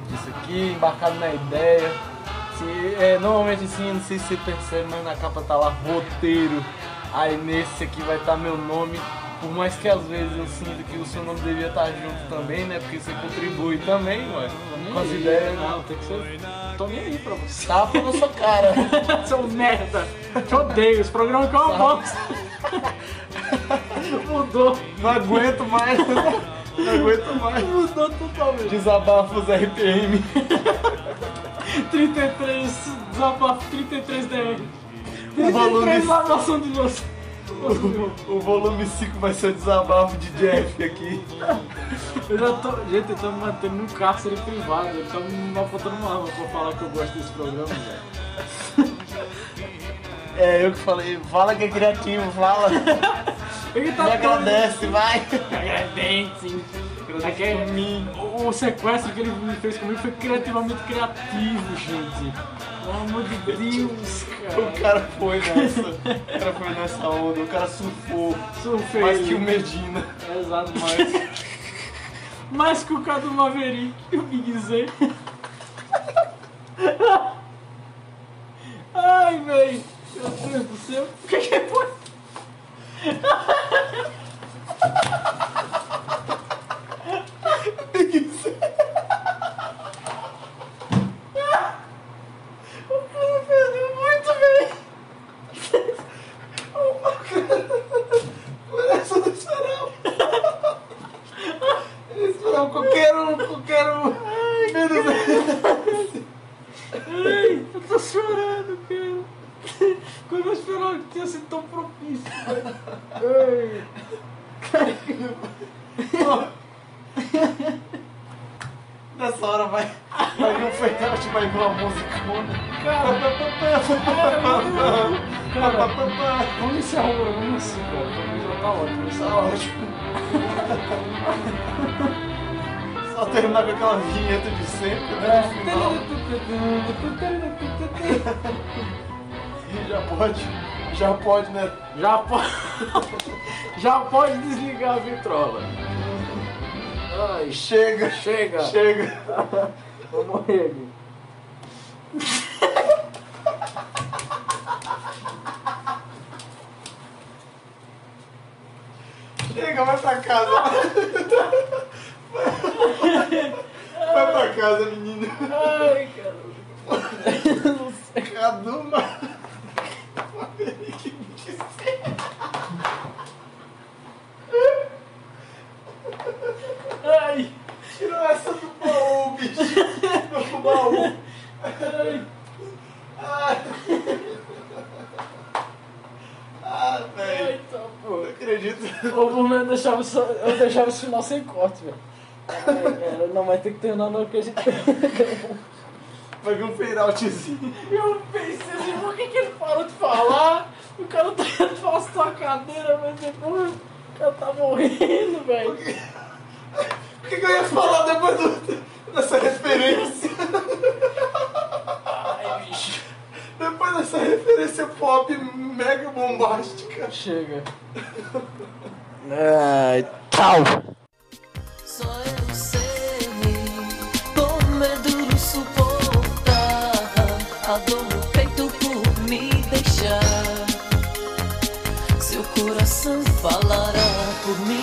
disso aqui, embarcado na ideia. Assim, é, normalmente assim, não sei se você percebe, mas na capa tá lá roteiro. Aí nesse aqui vai estar meu nome. Por mais que às vezes eu sinta que o seu nome devia estar junto também, né? Porque você contribui também, ué. Com as ideias. né? Não, tem que ser. Tô nem aí pra você. Tapa na sua cara. Seu merda! Te odeio, esse programa aqui é uma bosta! Mudou, Não aguento mais. Não aguento mais. mudou totalmente. Desabafos RPM. 33, desabafo 33 DR. O volume- 33 lavação de louça. O, o volume 5 vai ser o desabafo de Jeff aqui. Eu já tô. Gente, eu tô me mantendo num cárcere privado. Ele tá me apontando uma arma pra falar que eu gosto desse programa, velho. É, eu que falei, fala que é criativo, fala. Ele tá Me agradece, vai. Agradece. Aquele- o, o sequestro que ele fez comigo foi criativamente criativo, gente. Pelo amor de Deus, cara. O cara foi nessa. O cara foi nessa onda, o cara surfou. Surfei. Mais que o Medina. Exato, mais. mais que o Cadu Maverick e o Big Z. Ai, velho. Meu Deus do céu. Já pode. Já pode desligar a vitrola. Ai, Chega, chega. chega. Vou morrer aqui. Chega, vai pra casa. Vai pra casa, menino. Ai, cara. Cadu, mano. Ai. Tirou essa do baú, bicho. Do baú. Ai. Ah, velho. Ai, tá, pô. Não acredito. Ô, Bruno, eu deixava, só, eu deixava esse final sem corte, velho. Ai, cara, não vai ter que terminar não, porque a gente... Vai vir um fade-outzinho. Eu pensei assim, por que, que ele parou de falar? O cara tá afastou a cadeira, mas depois o cara tá morrendo, velho. O que, que eu ia falar depois do- dessa referência? Ai, bicho. Depois dessa referência pop mega bombástica. Chega. Ai, tchau. Falará por mim.